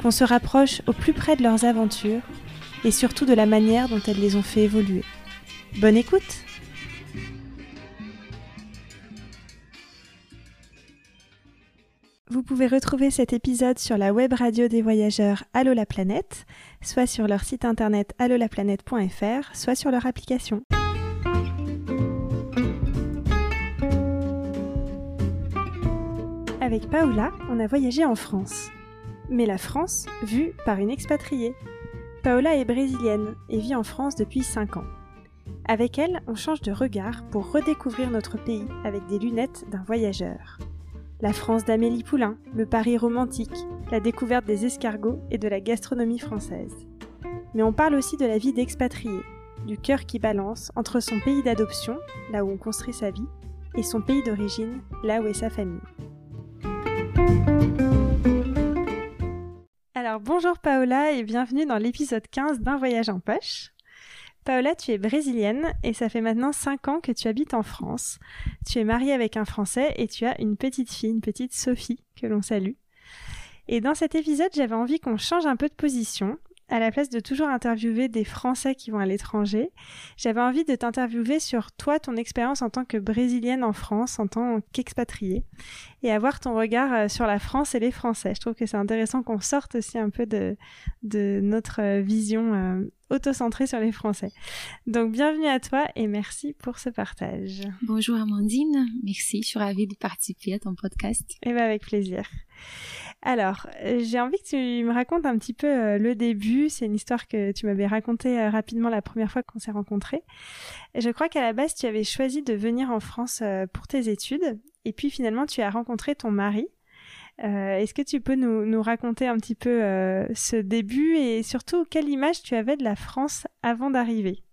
qu'on se rapproche au plus près de leurs aventures et surtout de la manière dont elles les ont fait évoluer. Bonne écoute Vous pouvez retrouver cet épisode sur la web radio des voyageurs Allo la planète, soit sur leur site internet allolaplanète.fr, soit sur leur application. Avec Paola, on a voyagé en France. Mais la France vue par une expatriée. Paola est brésilienne et vit en France depuis 5 ans. Avec elle, on change de regard pour redécouvrir notre pays avec des lunettes d'un voyageur. La France d'Amélie Poulain, le Paris romantique, la découverte des escargots et de la gastronomie française. Mais on parle aussi de la vie d'expatrié, du cœur qui balance entre son pays d'adoption, là où on construit sa vie, et son pays d'origine, là où est sa famille. Bonjour Paola et bienvenue dans l'épisode 15 d'un voyage en poche. Paola, tu es brésilienne et ça fait maintenant 5 ans que tu habites en France. Tu es mariée avec un Français et tu as une petite fille, une petite Sophie, que l'on salue. Et dans cet épisode, j'avais envie qu'on change un peu de position à la place de toujours interviewer des Français qui vont à l'étranger, j'avais envie de t'interviewer sur toi, ton expérience en tant que brésilienne en France, en tant qu'expatriée, et avoir ton regard euh, sur la France et les Français. Je trouve que c'est intéressant qu'on sorte aussi un peu de, de notre vision euh, auto-centrée sur les Français. Donc bienvenue à toi et merci pour ce partage. Bonjour Amandine, merci, je suis ravie de participer à ton podcast. Et eh bien avec plaisir. Alors, euh, j'ai envie que tu me racontes un petit peu euh, le début. C'est une histoire que tu m'avais racontée euh, rapidement la première fois qu'on s'est rencontrés. je crois qu'à la base, tu avais choisi de venir en France pour tes études. Et puis finalement, tu as rencontré ton mari. Est-ce que tu peux nous, raconter un petit peu ce début et surtout quelle image tu avais de la France avant d'arriver?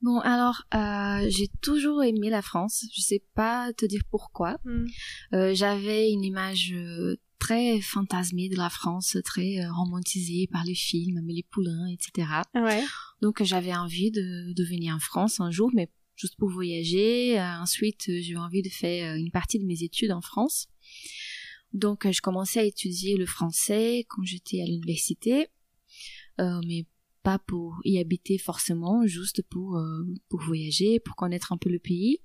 Bon, alors, j'ai toujours aimé la France. Je sais pas te dire pourquoi. Hmm. J'avais une image très fantasmée de la France, très euh, romantisée par les films, les Poulain, etc. Ouais. Donc j'avais envie de, de venir en France un jour, mais juste pour voyager. Euh, ensuite, j'ai eu envie de faire euh, une partie de mes études en France. Donc je commençais à étudier le français quand j'étais à l'université, mais pas pour y habiter forcément, juste pour pour voyager, pour connaître un peu le pays.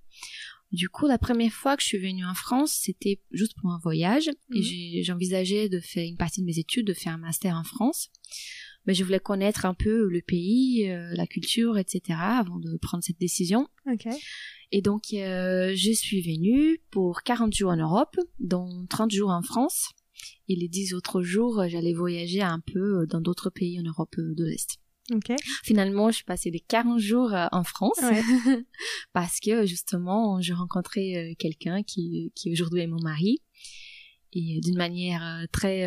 Du coup, la première fois que je suis venue en France, c'était juste pour un voyage. Et mhm. j'envisageais de faire une partie de mes études, de faire un master en France. Mais je voulais connaître un peu le pays, euh, la culture, etc. avant de prendre cette décision. Et donc, euh, je suis venue pour 40 jours en Europe, dont 30 jours en France. Et les 10 autres jours, j'allais voyager un peu dans d'autres pays en Europe de l'Est. Finalement, je suis passée des 40 jours euh, en France parce que justement, j'ai rencontré euh, quelqu'un qui, qui aujourd'hui est mon mari et d'une manière euh, très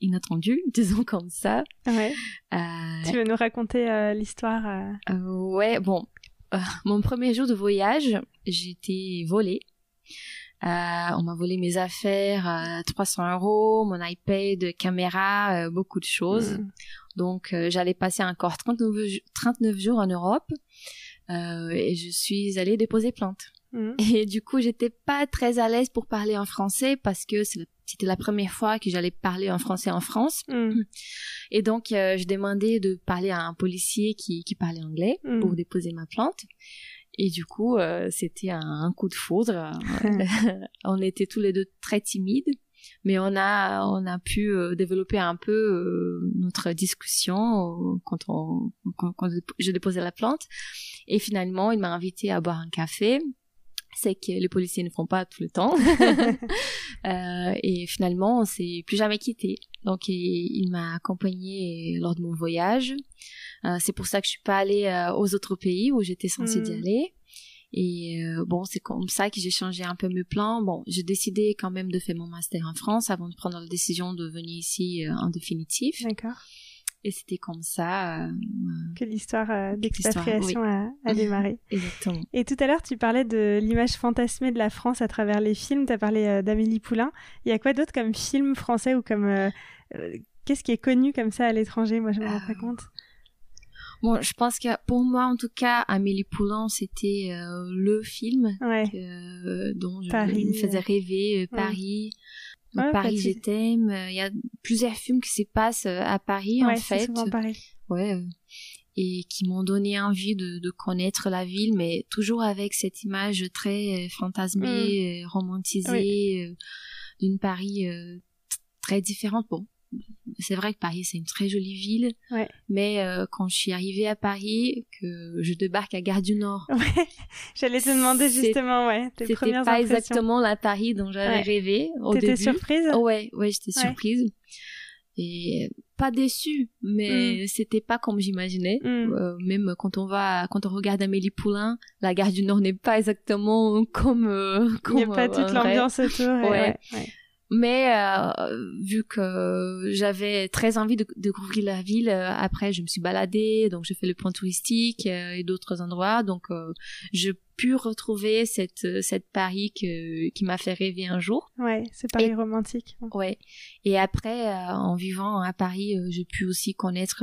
inattendue, disons comme ça. Ouais. tu veux nous raconter l'histoire Ouais, bon, mon premier jour de voyage, été volée. Euh, on m'a volé mes affaires, 300 euh, euros, mon iPad, caméra, euh, beaucoup de choses. Mm. Donc j'allais passer encore 39, jours en Europe et je suis allée déposer plainte. Mm. Et du coup, j'étais pas très à l'aise pour parler en français parce que c'était la première fois que j'allais parler en français en France. Mm. Et donc, je demandais de parler à un policier qui, qui parlait anglais pour déposer ma plainte. Et du coup, euh, c'était un, coup de foudre. on était tous les deux très timides, mais on a on a pu euh, développer un peu euh, notre discussion quand on quand, quand j'ai déposé la plante. Et finalement, il m'a invité à boire un café c'est que les policiers ne font pas tout le temps. euh, et finalement, on s'est plus jamais quitté. Donc, il, m'a accompagné lors de mon voyage. Euh, c'est pour ça que je suis pas allée euh, aux autres pays où j'étais censée y hmm. aller. Et bon, c'est comme ça que j'ai changé un peu mes plans. Bon, j'ai décidé quand même de faire mon master en France avant de prendre la décision de venir ici en définitif. D'accord. Et c'était comme ça euh, que l'histoire d'expatriation a, a, démarré. Exactement. Et tout à l'heure, tu parlais de l'image fantasmée de la France à travers les films. Tu as parlé d'Amélie Poulain. Il y a quoi d'autre comme film français ou comme qu'est-ce qui est connu comme ça à l'étranger? Moi, je me rends pas compte. Bon, je pense que pour moi, en tout cas, Amélie Poulain, c'était euh, le film dont je, me faisait rêver. Euh, Paris, Paris, je t'aime. Il y a plusieurs films qui se passent euh, à Paris, en fait. Souvent Paris. Ouais. Et qui m'ont donné envie de, de, connaître la ville, mais toujours avec cette image très fantasmée, mm. romantisée d'une Paris très différente. Bon, c'est vrai que Paris c'est une très jolie ville, mais euh, quand je suis arrivée à Paris, que je débarque à Gare du Nord, ouais. j'allais te demander justement, ouais, tes C'était pas exactement la Paris dont j'avais rêvé au début. T'étais surprise? Ouais, ouais, j'étais surprise et pas déçue, mais mm. c'était pas comme j'imaginais. Mm. Euh, même quand on va, quand on regarde Amélie Poulain, la Gare du Nord n'est pas exactement comme. Euh, Il n'y a pas toute l'ambiance autour. ouais. Mais euh, vu que j'avais très envie de, découvrir la ville, euh, après je me suis baladée, donc j'ai fait le point touristique euh, et d'autres endroits, donc je pu retrouver cette cette Paris que, qui m'a fait rêver un jour. Ouais, c'est Paris romantique. Ouais. Et après, en vivant à Paris, j'ai pu aussi connaître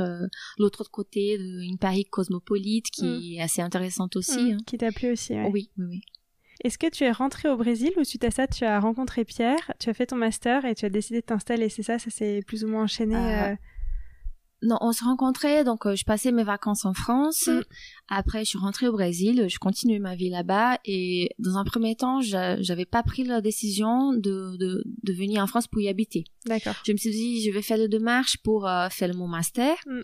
l'autre côté d'une Paris cosmopolite qui mm. est assez intéressante aussi. Mm. Hein. Qui t'a plu aussi. Ouais. Oui, oui, oui. Est-ce que tu es rentrée au Brésil ou suite à ça, tu as rencontré Pierre, tu as fait ton master et tu as décidé de t'installer? C'est ça, ça s'est plus ou moins enchaîné euh, euh? Non, on se rencontrait, donc euh, je passais mes vacances en France. Mm. Après, je suis rentrée au Brésil, je continuais ma vie là-bas. Et dans un premier temps, j'avais pas pris la décision de, de, de, venir en France pour y habiter. D'accord. Je me suis dit, je vais faire le démarche pour faire mon master. Mm.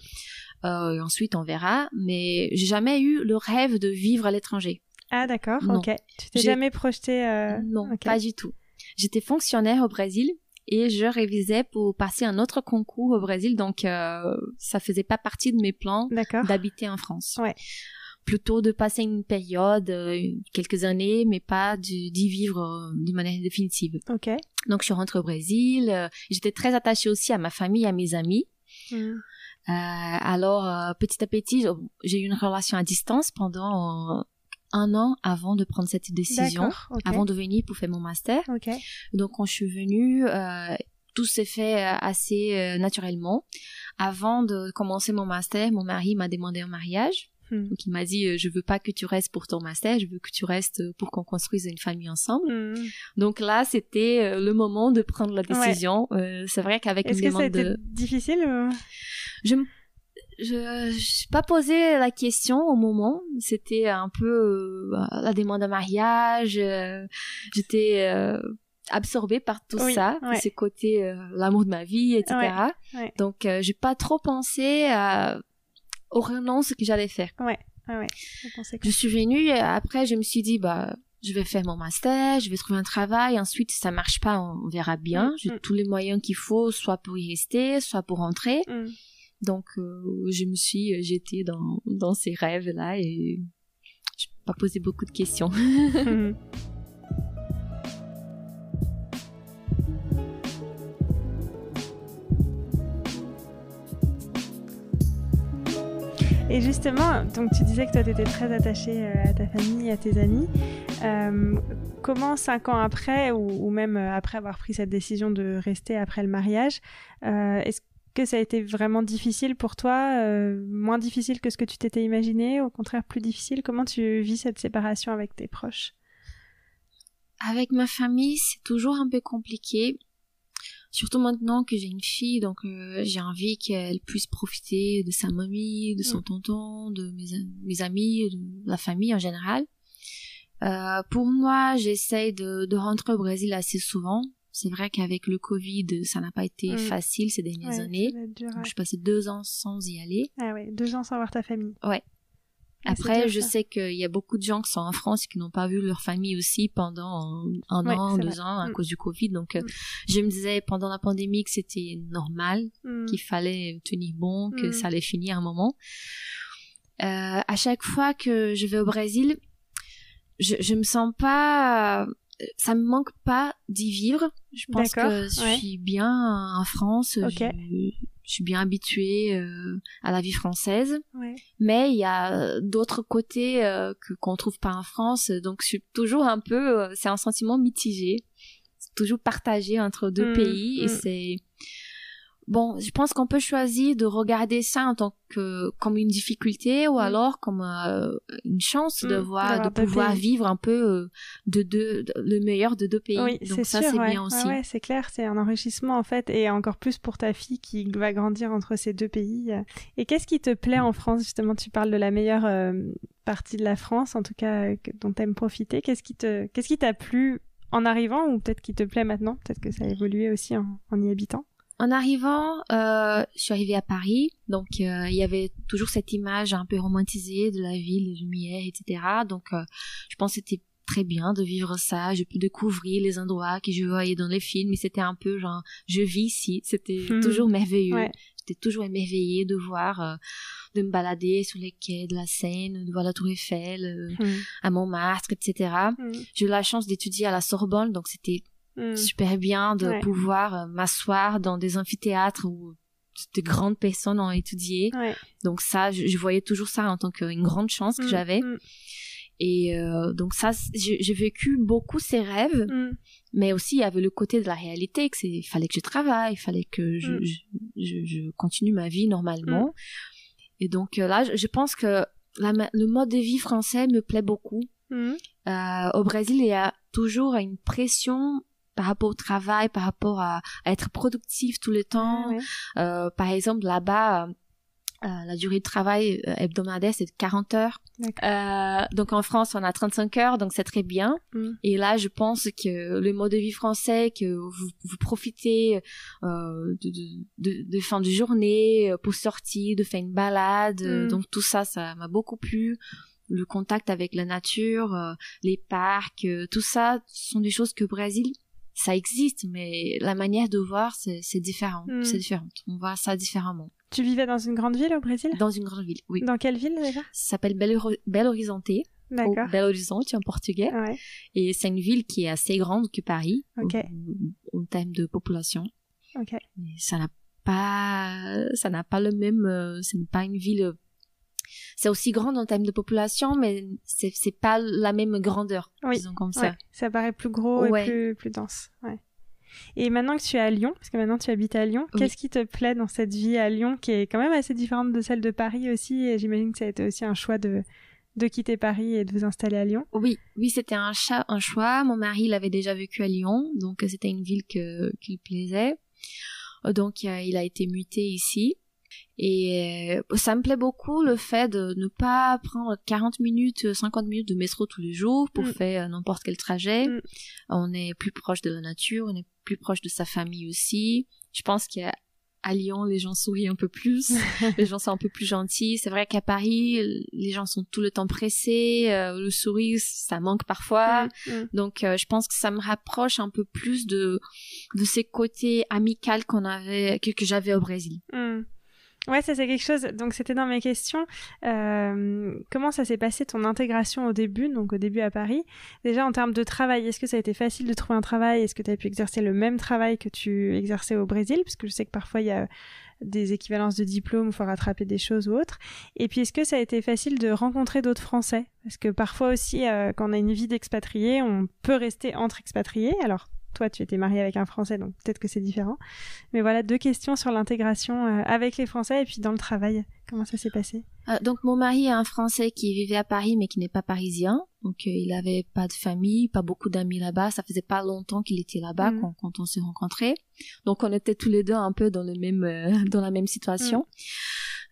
et ensuite, on verra. Mais j'ai jamais eu le rêve de vivre à l'étranger. Ah d'accord, ok. Tu t'es jamais projeté euh... Non, pas du tout. J'étais fonctionnaire au Brésil et je révisais pour passer un autre concours au Brésil, donc euh, ça faisait pas partie de mes plans d'habiter en France. Ouais. Plutôt de passer une période, euh, quelques années, mais pas d'y vivre euh, de manière définitive. Ok. Donc je suis rentrée au Brésil. Euh, j'étais très attachée aussi à ma famille, à mes amis. Hmm. alors petit à petit, j'ai eu une relation à distance pendant un an avant de prendre cette décision, avant de venir pour faire mon master. Donc quand je suis venue, euh, tout s'est fait euh, assez euh, naturellement. Avant de commencer mon master, mon mari m'a demandé un mariage. Hmm. Donc il m'a dit je veux pas que tu restes pour ton master, je veux que tu restes pour qu'on construise une famille ensemble. Hmm. Donc là c'était le moment de prendre la décision. c'est vrai qu'avec une demande que de difficile je je n'ai pas posé la question au moment. C'était un peu euh, la demande de mariage. Euh, j'étais euh, absorbée par tout ça, ces côtés l'amour de ma vie, etc. Donc, j'ai pas trop pensé à, aux renonces que j'allais faire. Ouais. Je suis venue. Après, je me suis dit bah je vais faire mon master, je vais trouver un travail, ensuite si ça marche pas, on verra bien. Mm, j'ai mm. tous les moyens qu'il faut, soit pour y rester, soit pour rentrer. Mm. Donc, euh, je me suis jetée dans, dans ces rêves-là et je n'ai pas posé beaucoup de questions. Et justement, donc tu disais que toi, tu étais très attachée euh, à ta famille, à tes amis. Euh, comment, cinq ans après, ou, même après avoir pris cette décision de rester après le mariage, est-ce que ça a été vraiment difficile pour toi, euh, moins difficile que ce que tu t'étais imaginé, au contraire plus difficile? Comment tu vis cette séparation avec tes proches? Avec ma famille, c'est toujours un peu compliqué. Surtout maintenant que j'ai une fille, donc euh, j'ai envie qu'elle puisse profiter de sa mamie, de son mm. tonton, de mes, amis, de la famille en général. Euh, pour moi, j'essaye de, de rentrer au Brésil assez souvent c'est vrai qu'avec le Covid, ça n'a pas été mm. facile ces dernières années. je suis passée deux ans sans y aller. Ah ouais, deux ans sans voir ta famille. Ouais. Après, je sais qu'il y a beaucoup de gens qui sont en France et qui n'ont pas vu leur famille aussi pendant un an, deux ans à mm. cause du Covid. Donc, euh, mm. je me disais pendant la pandémie que c'était normal, qu'il fallait tenir bon, que ça allait finir un moment. Euh, à chaque fois que je vais au Brésil, je, je me sens pas ça me manque pas d'y vivre. Je pense que je suis bien en France. Je, suis bien habituée euh, à la vie française. Ouais. Mais il y a d'autres côtés euh, que qu'on trouve pas en France. Donc je suis toujours un peu, euh, c'est un sentiment mitigé. C'est toujours partagé entre deux mmh, pays et mmh. c'est bon, je pense qu'on peut choisir de regarder ça en tant que comme une difficulté ou mm. alors comme euh, une chance de mm. voir, de pouvoir vivre un peu euh, de deux, le meilleur de deux pays. Oui, Donc ça, c'est bien aussi. Ouais, c'est clair, c'est un enrichissement en fait, et encore plus pour ta fille qui va grandir entre ces deux pays. Et qu'est-ce qui te plaît en France justement? Tu parles de la meilleure euh, partie de la France, en tout cas dont aimes profiter. Qu'est-ce qui te, qu'est-ce qui t'a plu en arrivant ou peut-être qui te plaît maintenant? Peut-être que ça a évolué aussi en y habitant. En arrivant, euh, je suis arrivée à Paris, donc euh, il y avait toujours cette image un peu romantisée de la ville, les lumières, etc. Donc euh, je pense que c'était très bien de vivre ça. J'ai pu découvrir les endroits que je voyais dans les films, mais c'était un peu genre je vis ici. C'était hmm. toujours merveilleux. J'étais toujours émerveillée de voir, euh, de me balader sur les quais de la Seine, de voir la Tour Eiffel, hmm. à Montmartre, etc. Hmm. J'ai eu la chance d'étudier à la Sorbonne, donc c'était Mm. super bien de pouvoir euh, m'asseoir dans des amphithéâtres où de grandes personnes ont étudié. Donc ça, je, voyais toujours ça en tant qu'une grande chance que mm, j'avais. Mm. Et euh, donc ça, j'ai vécu beaucoup ces rêves, mais aussi il y avait le côté de la réalité, que il fallait que je travaille, il fallait que je, je, je, continue ma vie normalement. Et donc euh, là, je pense que la, le mode de vie français me plaît beaucoup. Euh, au Brésil, il y a toujours une pression par rapport au travail, par rapport à, être productif tout le temps. Euh, par exemple, là-bas, euh, la durée de travail euh, hebdomadaire, c'est de 40 heures. Euh, donc en France, on a 35 heures, donc c'est très bien. Mm. Et là, je pense que le mode de vie français, que vous, vous profitez euh, de, de, de, fin de journée pour sortir, de faire une balade, mm. donc tout ça, ça m'a beaucoup plu le contact avec la nature, les parcs, tout ça sont des choses que Brésil ça existe, mais la manière de voir, c'est différent. Hmm. C'est différent. On voit ça différemment. Tu vivais dans une grande ville au Brésil? Dans une grande ville, oui. Dans quelle ville déjà? Ça s'appelle Belo, Horizonte. D'accord. Belo Horizonte en portugais. Ouais. Et c'est une ville qui est assez grande que Paris en, termes de population. Ok. Mais ça n'a pas, ça n'a pas le même, euh, ce n'est pas une ville c'est aussi grand en termes de population, mais c'est c'est pas la même grandeur, oui. disons comme ça. ça paraît plus gros et plus plus dense. Ouais. Et maintenant que tu es à Lyon, parce que maintenant tu habites à Lyon, qu'est-ce qui te plaît dans cette vie à Lyon qui est quand même assez différente de celle de Paris aussi Et j'imagine que ça a été aussi un choix de de quitter Paris et de vous installer à Lyon? Oui, oui, c'était un, un choix. Mon mari l'avait déjà vécu à Lyon, donc c'était une ville que qui lui plaisait. Donc il a été muté ici. Et euh, ça me plaît beaucoup le fait de ne pas prendre 40 minutes, 50 minutes de métro tous les jours pour mm. faire n'importe quel trajet. Mm. On est plus proche de la nature, on est plus proche de sa famille aussi. Je pense qu'à Lyon, les gens sourient un peu plus, les gens sont un peu plus gentils. C'est vrai qu'à Paris, les gens sont tout le temps pressés, euh, le sourire, ça manque parfois. Mm, Donc, euh, je pense que ça me rapproche un peu plus de de ces côtés amicaux qu'on avait, que, que j'avais au Brésil. Ouais, ça c'est quelque chose. Donc c'était dans mes questions. Euh, comment ça s'est passé ton intégration au début, donc au début à Paris? Déjà en termes de travail, est-ce que ça a été facile de trouver un travail? Est-ce que tu as pu exercer le même travail que tu exerçais au Brésil? Parce que je sais que parfois il y a des équivalences de diplômes, il faut rattraper des choses ou autres. Et puis est-ce que ça a été facile de rencontrer d'autres Français? Parce que parfois aussi, euh, quand on a une vie d'expatrié, on peut rester entre expatriés. Alors toi, tu étais mariée avec un Français, donc peut-être que c'est différent. Mais voilà, deux questions sur l'intégration euh, avec les Français et puis dans le travail. Comment ça s'est passé? Euh, Donc mon mari est un Français qui vivait à Paris mais qui n'est pas parisien. Donc euh, il avait pas de famille, pas beaucoup d'amis là-bas. Ça faisait pas longtemps qu'il était là-bas mm. quand, on s'est rencontrés. Donc on était tous les deux un peu dans le même dans la même situation.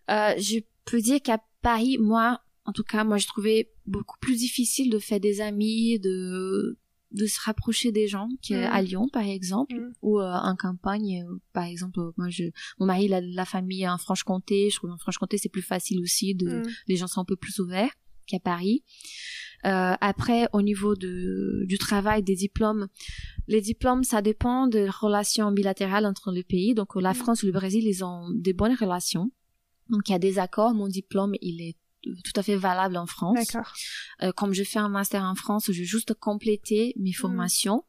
Mm. je peux dire qu'à Paris, moi, en tout cas, moi, je trouvais beaucoup plus difficile de faire des amis, de de se rapprocher des gens qui à mm. Lyon par exemple mm. ou euh, en campagne euh, par exemple euh, moi je mon mari il a la famille en Franche-Comté je trouve en Franche-Comté c'est plus facile aussi de mm. les gens sont un peu plus ouverts qu'à Paris euh, après au niveau de du travail des diplômes les diplômes ça dépend des relations bilatérales entre les pays donc la France et le Brésil ils ont des bonnes relations donc il y a des accords mon diplôme il est tout à fait valable en France. D'accord. Euh, comme je fais un master en France, je juste compléter mes mm. formations.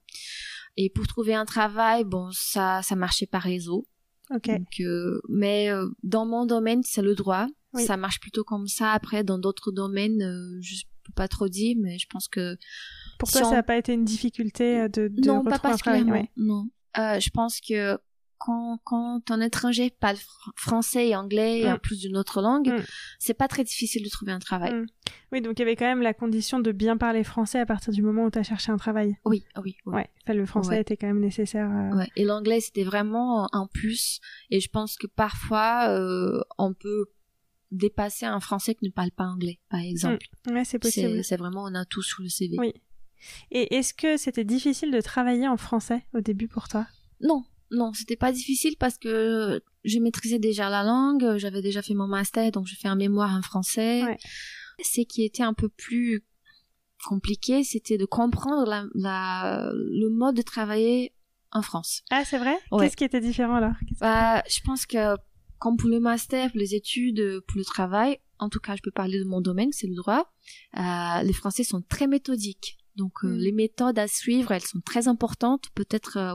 Et pour trouver un travail, bon, ça, ça marchait par réseau. Ok. Euh, mais euh, dans mon domaine, c'est le droit. Ça marche plutôt comme ça. Après, dans d'autres domaines, je peux pas trop dire, mais je pense que. Pour toi, ça n'a pas été une difficulté de, de non, pas particulièrement. Non. je pense que quand, quand un étranger parle français et anglais et en mm. plus d'une autre langue, mm. c'est pas très difficile de trouver un travail. Mm. Oui, donc il y avait quand même la condition de bien parler français à partir du moment où tu as cherché un travail. Oui, oui. oui. Ouais, enfin, le français était quand même nécessaire. Euh. Ouais. Et l'anglais, c'était vraiment un plus. Et je pense que parfois, euh, on peut dépasser un français qui ne parle pas anglais, par exemple. Ouais, c'est possible. C'est vraiment un atout sur le CV. Oui. Et est-ce que c'était difficile de travailler en français au début pour toi? Non, non, c'était pas difficile parce que je maîtrisais déjà la langue, j'avais déjà fait mon master, donc je fais un mémoire en français. Ce qui était un peu plus compliqué, c'était de comprendre la, le mode de travailler en France. Ah, c'est vrai? Qu'est-ce qui était différent alors? Bah, Je pense que comme pour le master, pour les études, pour le travail, en tout cas, je peux parler de mon domaine, c'est le droit, euh, les Français sont très méthodiques. Donc, euh, hmm. les méthodes à suivre, elles sont très importantes, peut-être euh,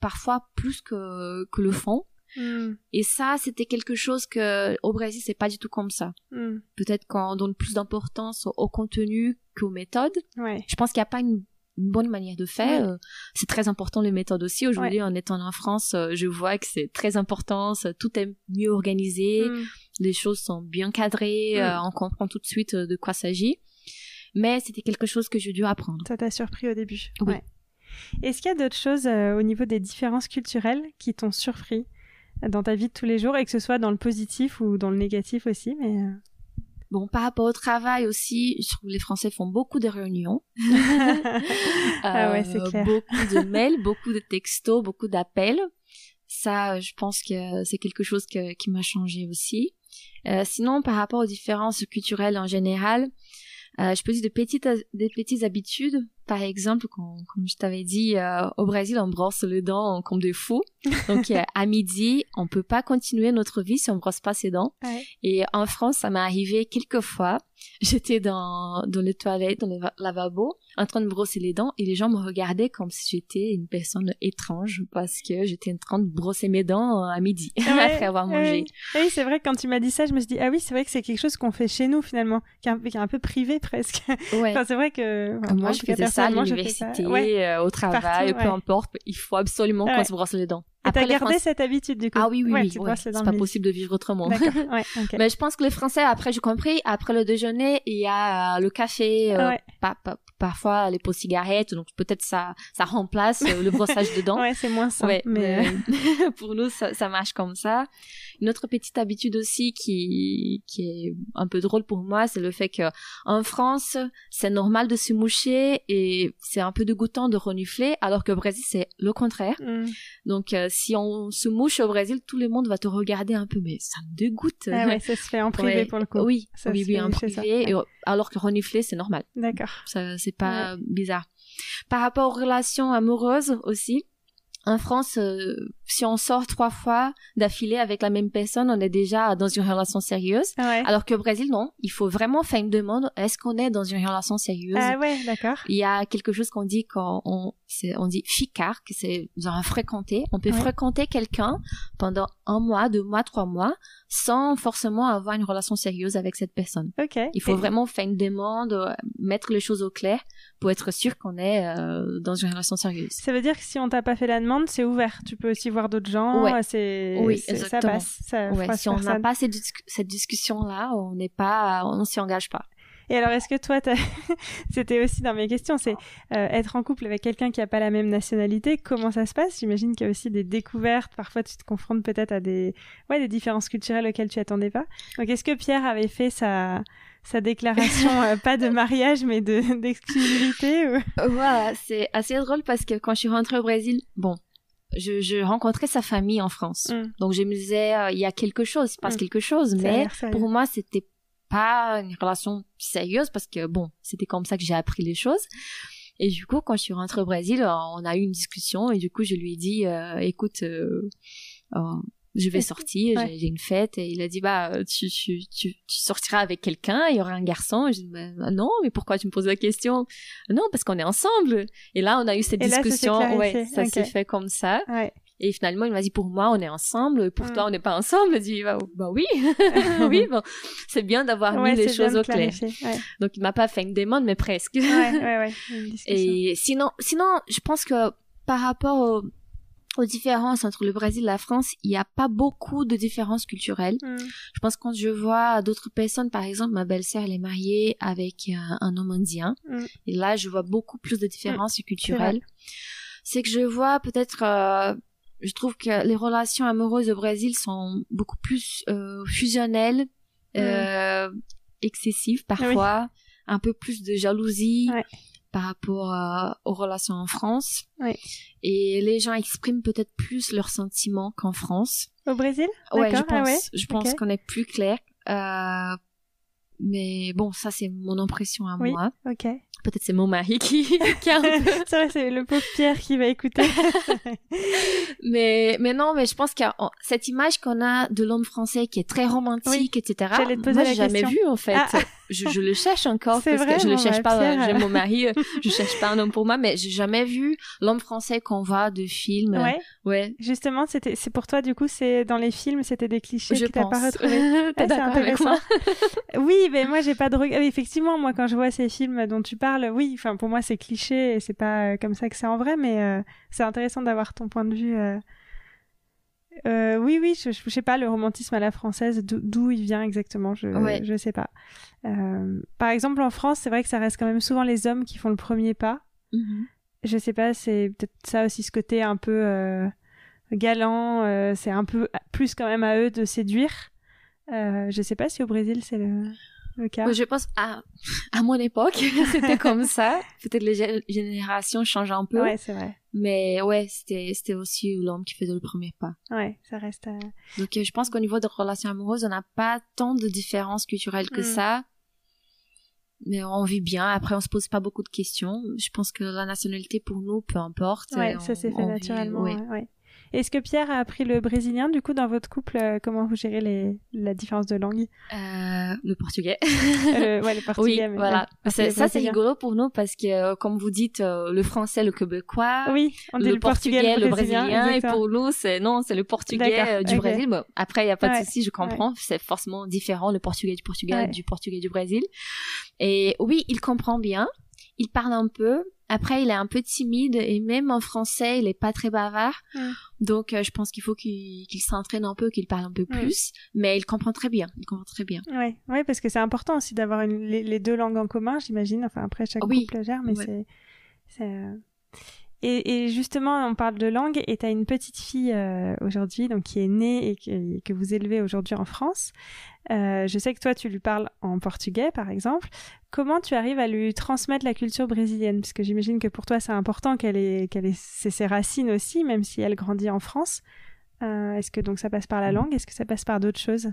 parfois plus que, que le fond. Hmm. Et ça, c'était quelque chose que au Brésil, c'est pas du tout comme ça. Hmm. Peut-être qu'on donne plus d'importance au, contenu qu'aux méthodes. Ouais. Je pense qu'il n'y a pas une, bonne manière de faire. Euh, c'est très important les méthodes aussi. Aujourd'hui, en étant en France, euh, je vois que c'est très important. Tout est mieux organisé. Hmm. Les choses sont bien cadrées. Euh, on comprend tout de suite de quoi s'agit. Mais c'était quelque chose que j'ai dû apprendre. Ça t'a surpris au début. Oui. Est-ce qu'il y a d'autres choses euh, au niveau des différences culturelles qui t'ont surpris dans ta vie de tous les jours, et que ce soit dans le positif ou dans le négatif aussi mais euh? Bon, par rapport au travail aussi, je trouve que les Français font beaucoup de réunions. ah ouais, c'est euh, clair. Beaucoup de mails, beaucoup de textos, beaucoup d'appels. Ça, je pense que c'est quelque chose qui m'a changé aussi. sinon, par rapport aux différences culturelles en général, je peux dire de petites, des petites habitudes par exemple, comme, je t'avais dit, euh, au Brésil, on brosse les dents comme des fous. Donc, euh, à midi, on peut pas continuer notre vie si on brosse pas ses dents. Et en France, ça m'est arrivé quelques fois j'étais dans, dans les toilettes, dans le lavabo, en train de brosser les dents et les gens me regardaient comme si j'étais une personne étrange parce que j'étais en train de brosser mes dents à midi après avoir mangé. Oui, c'est vrai, quand tu m'as dit ça, je me suis dit, ah oui, c'est vrai que c'est quelque chose qu'on fait chez nous finalement, qui est un, peu privé presque. enfin, c'est vrai que... moi, je faisais ça à l'université, euh, au travail, peu importe, il faut absolument qu'on se brosse les dents. Et t'as gardé cette habitude du coup Ah oui, oui, oui. c'est pas possible de vivre autrement. Ouais, Mais je pense que les Français, après, j'ai compris, après le déjeuner, il y a le café, euh, parfois les pots cigarettes, donc peut-être ça, ça remplace euh, le brossage de dents. ouais, c'est moins ça. mais pour nous, ça, ça marche comme ça. Une autre petite habitude aussi qui, qui est un peu drôle pour moi, c'est le fait que en France, c'est normal de se moucher et c'est un peu dégoûtant de renifler, alors qu'au Brésil, c'est le contraire. Mm. Donc, euh, si on se mouche au Brésil, tout le monde va te regarder un peu, mais ça me dégoûte. Ah ouais, ça se fait en privé pour le coup. Oui, oui, oui, en privé, alors que renifler, c'est normal. D'accord. Ça, c'est pas bizarre. Par rapport aux relations amoureuses aussi, en France, euh, si on sort trois fois d'affilée avec la même personne, on est déjà dans une relation sérieuse. Alors qu'au Brésil, non. Il faut vraiment faire une demande. Est-ce qu'on est dans une relation sérieuse? Ah ouais, d'accord. Il y a quelque chose qu'on dit quand on, on dit ficar, que c'est genre fréquenter. On peut fréquenter quelqu'un pendant un mois, deux mois, trois mois, sans forcément avoir une relation sérieuse avec cette personne. Ok. Il faut vraiment faire une demande, euh, mettre les choses au clair pour être sûr qu'on est euh, dans une relation sérieuse. Ça veut dire que si on t'a pas fait la demande, c'est ouvert. Tu peux aussi voir d'autres gens. Ouais. C'est, oui, ça passe. Ça ouais, si on n'a pas cette, cette discussion-là, on n'est pas, on s'y engage pas. Et alors, est-ce que toi, c'était aussi dans mes questions, c'est euh, être en couple avec quelqu'un qui n'a pas la même nationalité, comment ça se passe? J'imagine qu'il y a aussi des découvertes, parfois tu te confrontes peut-être à des, ouais, des différences culturelles auxquelles tu attendais pas. Donc, est-ce que Pierre avait fait sa, sa déclaration, euh, pas de mariage, mais de, d'exclusivité ou... Voilà, c'est assez drôle parce que quand je suis rentrée au Brésil, bon, je, je rencontrais sa famille en France. Mm. Donc je me disais, euh, il y a quelque chose, il se passe mm. quelque chose. Mais pour moi, c'était pas une relation sérieuse parce que bon, c'était comme ça que j'ai appris les choses. Et du coup, quand je suis rentrée au Brésil, on a eu une discussion et du coup, je lui ai dit, euh, écoute, je vais sortir, j'ai une fête et il a dit bah tu tu tu, sortiras avec quelqu'un, il y aura un garçon. je dis bah, non, mais pourquoi tu me poses la question? Non, parce qu'on est ensemble. Et là on a eu cette discussion, ouais, ça s'est fait comme ça. Et finalement, il m'a dit, pour moi, on est ensemble, pour toi, on n'est pas ensemble. Je dit, bah, bah oui, oui, bon, c'est bien d'avoir mis les choses au clair. Donc, il m'a pas fait une demande, mais presque. et sinon, sinon, je pense que par rapport aux différences entre le Brésil et la France, il n'y a pas beaucoup de différences culturelles. Mm. Je pense que quand je vois d'autres personnes, par exemple, ma belle-sœur, elle est mariée avec un, homme indien. Mm. Et là, je vois beaucoup plus de différences mm. culturelles. C'est que je vois peut-être euh, je trouve que les relations amoureuses au Brésil sont beaucoup plus euh, fusionnelles, euh, excessives parfois, un peu plus de jalousie par rapport euh, aux relations en France. Et les gens expriment peut-être plus leurs sentiments qu'en France. Au Brésil? Ouais, je ah pense, je pense qu'on est plus clair. Euh, mais bon, ça c'est mon impression à oui. moi. Ok. Peut-être c'est mon mari qui, qui a un peu... c'est vrai, c'est le pauvre Pierre qui va écouter. mais, mais non, mais je pense qu'il y a cette image qu'on a de l'homme français qui est très romantique, etc. Moi, j'ai jamais vu, en fait. Ah. Je, je, le cherche encore parce vrai, que je le cherche pas. Euh, j'aime mon mari, euh, je cherche pas un homme pour moi, mais j'ai jamais vu l'homme français qu'on voit de films. Ouais. Ouais. Justement, c'était, c'est pour toi, du coup, c'est dans les films, c'était des clichés je que t'as pas retrouvés. T'es d'accord avec moi Oui, mais moi, j'ai pas de regret. Effectivement, moi, quand je vois ces films dont tu parles, oui, enfin, pour moi, c'est cliché et c'est pas euh, comme ça que c'est en vrai, mais c'est intéressant d'avoir ton point de vue. Euh, oui, oui, je, je, sais pas, le romantisme à la française, d'où il vient exactement, je, je sais pas. Euh, par exemple, en France, c'est vrai que ça reste quand même souvent les hommes qui font le premier pas. Mm-hmm. Je sais pas, c'est peut-être ça aussi, ce côté un peu euh, galant, euh, c'est un peu plus quand même à eux de séduire. Euh, je sais pas si au Brésil c'est le je pense à, à mon époque, c'était comme ça. Peut-être les générations changent un peu. Ouais, c'est vrai. Mais ouais, c'était, c'était aussi l'homme qui faisait le premier pas. Ouais, ça reste. Euh, Donc, euh, je pense qu'au niveau de relations amoureuses, on n'a pas tant de différences culturelles que hmm. ça. Mais on vit bien. Après, on se pose pas beaucoup de questions. Je pense que la nationalité, pour nous, peu importe. Ouais, ça s'est fait naturellement. ouais. Est-ce que Pierre a appris le brésilien du coup dans votre couple euh, Comment vous gérez les, la différence de langue euh, Le portugais. euh, ouais, le portugais. Oui, voilà. ça c'est rigolo pour nous parce que euh, comme vous dites, le français, le québécois. Oui, on dit le, portugais, le brésilien. et pour nous, c'est non, c'est le portugais du Brésil. Bon, après, il y a pas de souci, je comprends. C'est forcément différent le portugais du Portugal du portugais du Brésil. Et oui, il comprend bien. Il parle un peu, après, il est un peu timide et même en français, il est pas très bavard. Donc, euh, je pense qu'il faut qu'il s'entraîne un peu, qu'il parle un peu plus. Mais il comprend très bien. Il comprend très bien. Ouais, ouais, parce que c'est important aussi d'avoir les, deux langues en commun, j'imagine. Enfin, après, chaque couple gère, mais c'est, euh, et, justement, on parle de langue, et tu as une petite fille euh, aujourd'hui, donc qui est née et que, vous élevez aujourd'hui en France. Euh, je sais que toi, tu lui parles en portugais, par exemple. Comment tu arrives à lui transmettre la culture brésilienne? Parce que j'imagine que pour toi, c'est important qu'elle ait, ses, racines aussi, même si elle grandit en France. Euh, est-ce que donc ça passe par la langue? Est-ce que ça passe par d'autres choses?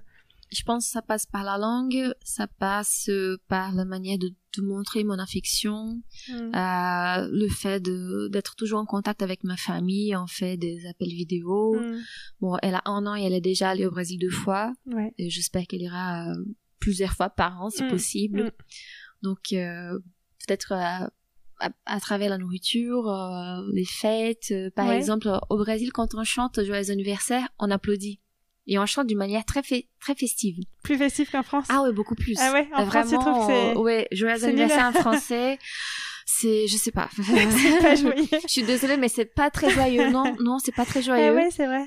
Je pense que ça passe par la langue, ça passe par la manière de, de montrer mon affection, mm. euh, le fait d'être toujours en contact avec ma famille, on fait des appels vidéo. Mm. Bon, elle a un an et elle est déjà allée au Brésil deux fois. Ouais. Et j'espère qu'elle ira euh, plusieurs fois par an si mm. possible. Donc euh, peut-être à, à, travers la nourriture, les fêtes. par exemple, au Brésil, quand on chante Joyeux anniversaire, on applaudit et on chante d'une manière très très festive. Plus festive qu'en France? Ah ouais, beaucoup plus. Ah ouais, en France, tu trouves que c'est... ouais, joyeux anniversaire en français. C'est, je sais pas. c'est pas joyeux. je suis désolée, mais c'est pas très joyeux. Non, non, c'est pas très joyeux. Ah ouais, c'est vrai.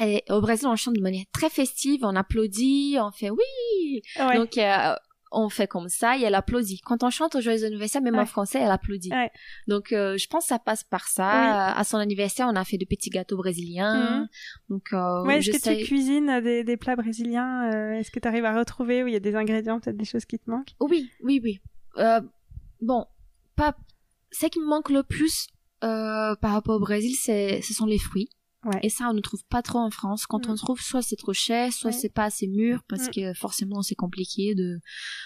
Et au Brésil, on chante de manière très festive, on applaudit, on fait oui. Ouais. Donc, euh, on fait comme ça et elle applaudit. Quand on chante au joyeux anniversaire, même en français, elle applaudit. Donc, euh, je pense que ça passe par ça. À son anniversaire, on a fait de petits gâteaux brésiliens. Mhm. Donc, euh, est-ce que tu cuisines des, plats brésiliens euh, Est-ce que tu arrives à retrouver où il y a des ingrédients, peut-être des choses qui te manquent? Oui, oui, oui. Bon, pas. Ce qui me manque le plus par rapport au Brésil, c'est ce sont les fruits. Et ça, on ne trouve pas trop en France. Quand on mm. trouve, soit c'est trop cher, soit c'est pas assez mûr, parce mm. que forcément, c'est compliqué de,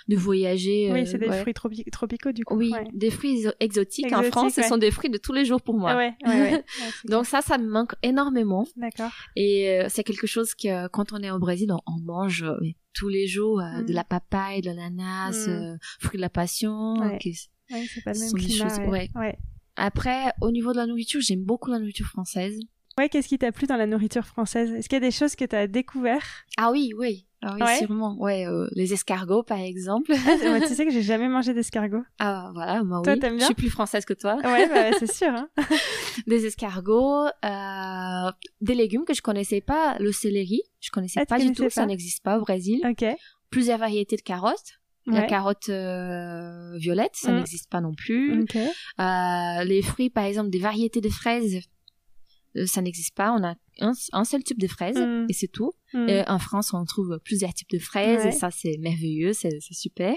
de voyager. Oui, c'est des fruits tropicaux, du coup. Oui, des fruits exotiques. en France, ce sont des fruits de tous les jours pour moi. Donc ça, ça me manque énormément. D'accord. Et euh, c'est quelque chose que, quand on est au Brésil, on, mange euh, tous les jours euh, de mm. la papaye, de l'ananas, fruits de la passion. Oui, c'est pas le même climat. Après, au niveau de la nourriture, j'aime beaucoup la nourriture française. Ouais, qu'est-ce qui t'a plu dans la nourriture française? Est-ce qu'il y a des choses que tu as découvert? Ah oui, oui. Ah oui, sûrement. Ouais, euh, les escargots, par exemple. Ah, tu sais que j'ai jamais mangé d'escargots. Ah, voilà, moi toi, oui. Bien je suis plus française que toi. Ouais, bah, c'est sûr. Hein. des escargots, euh, des légumes que je connaissais pas, le céleri, je connaissais ah, pas du tout, ça n'existe pas au Brésil. Ok. Plusieurs variétés de carottes. La carotte euh, violette, ça mm. n'existe pas non plus. Okay. Les fruits, par exemple, des variétés de fraises, ça n'existe pas. On a un, seul type de fraises mm. et c'est tout. Mm. en France, on trouve plusieurs types de fraises et ça, c'est merveilleux, c'est super.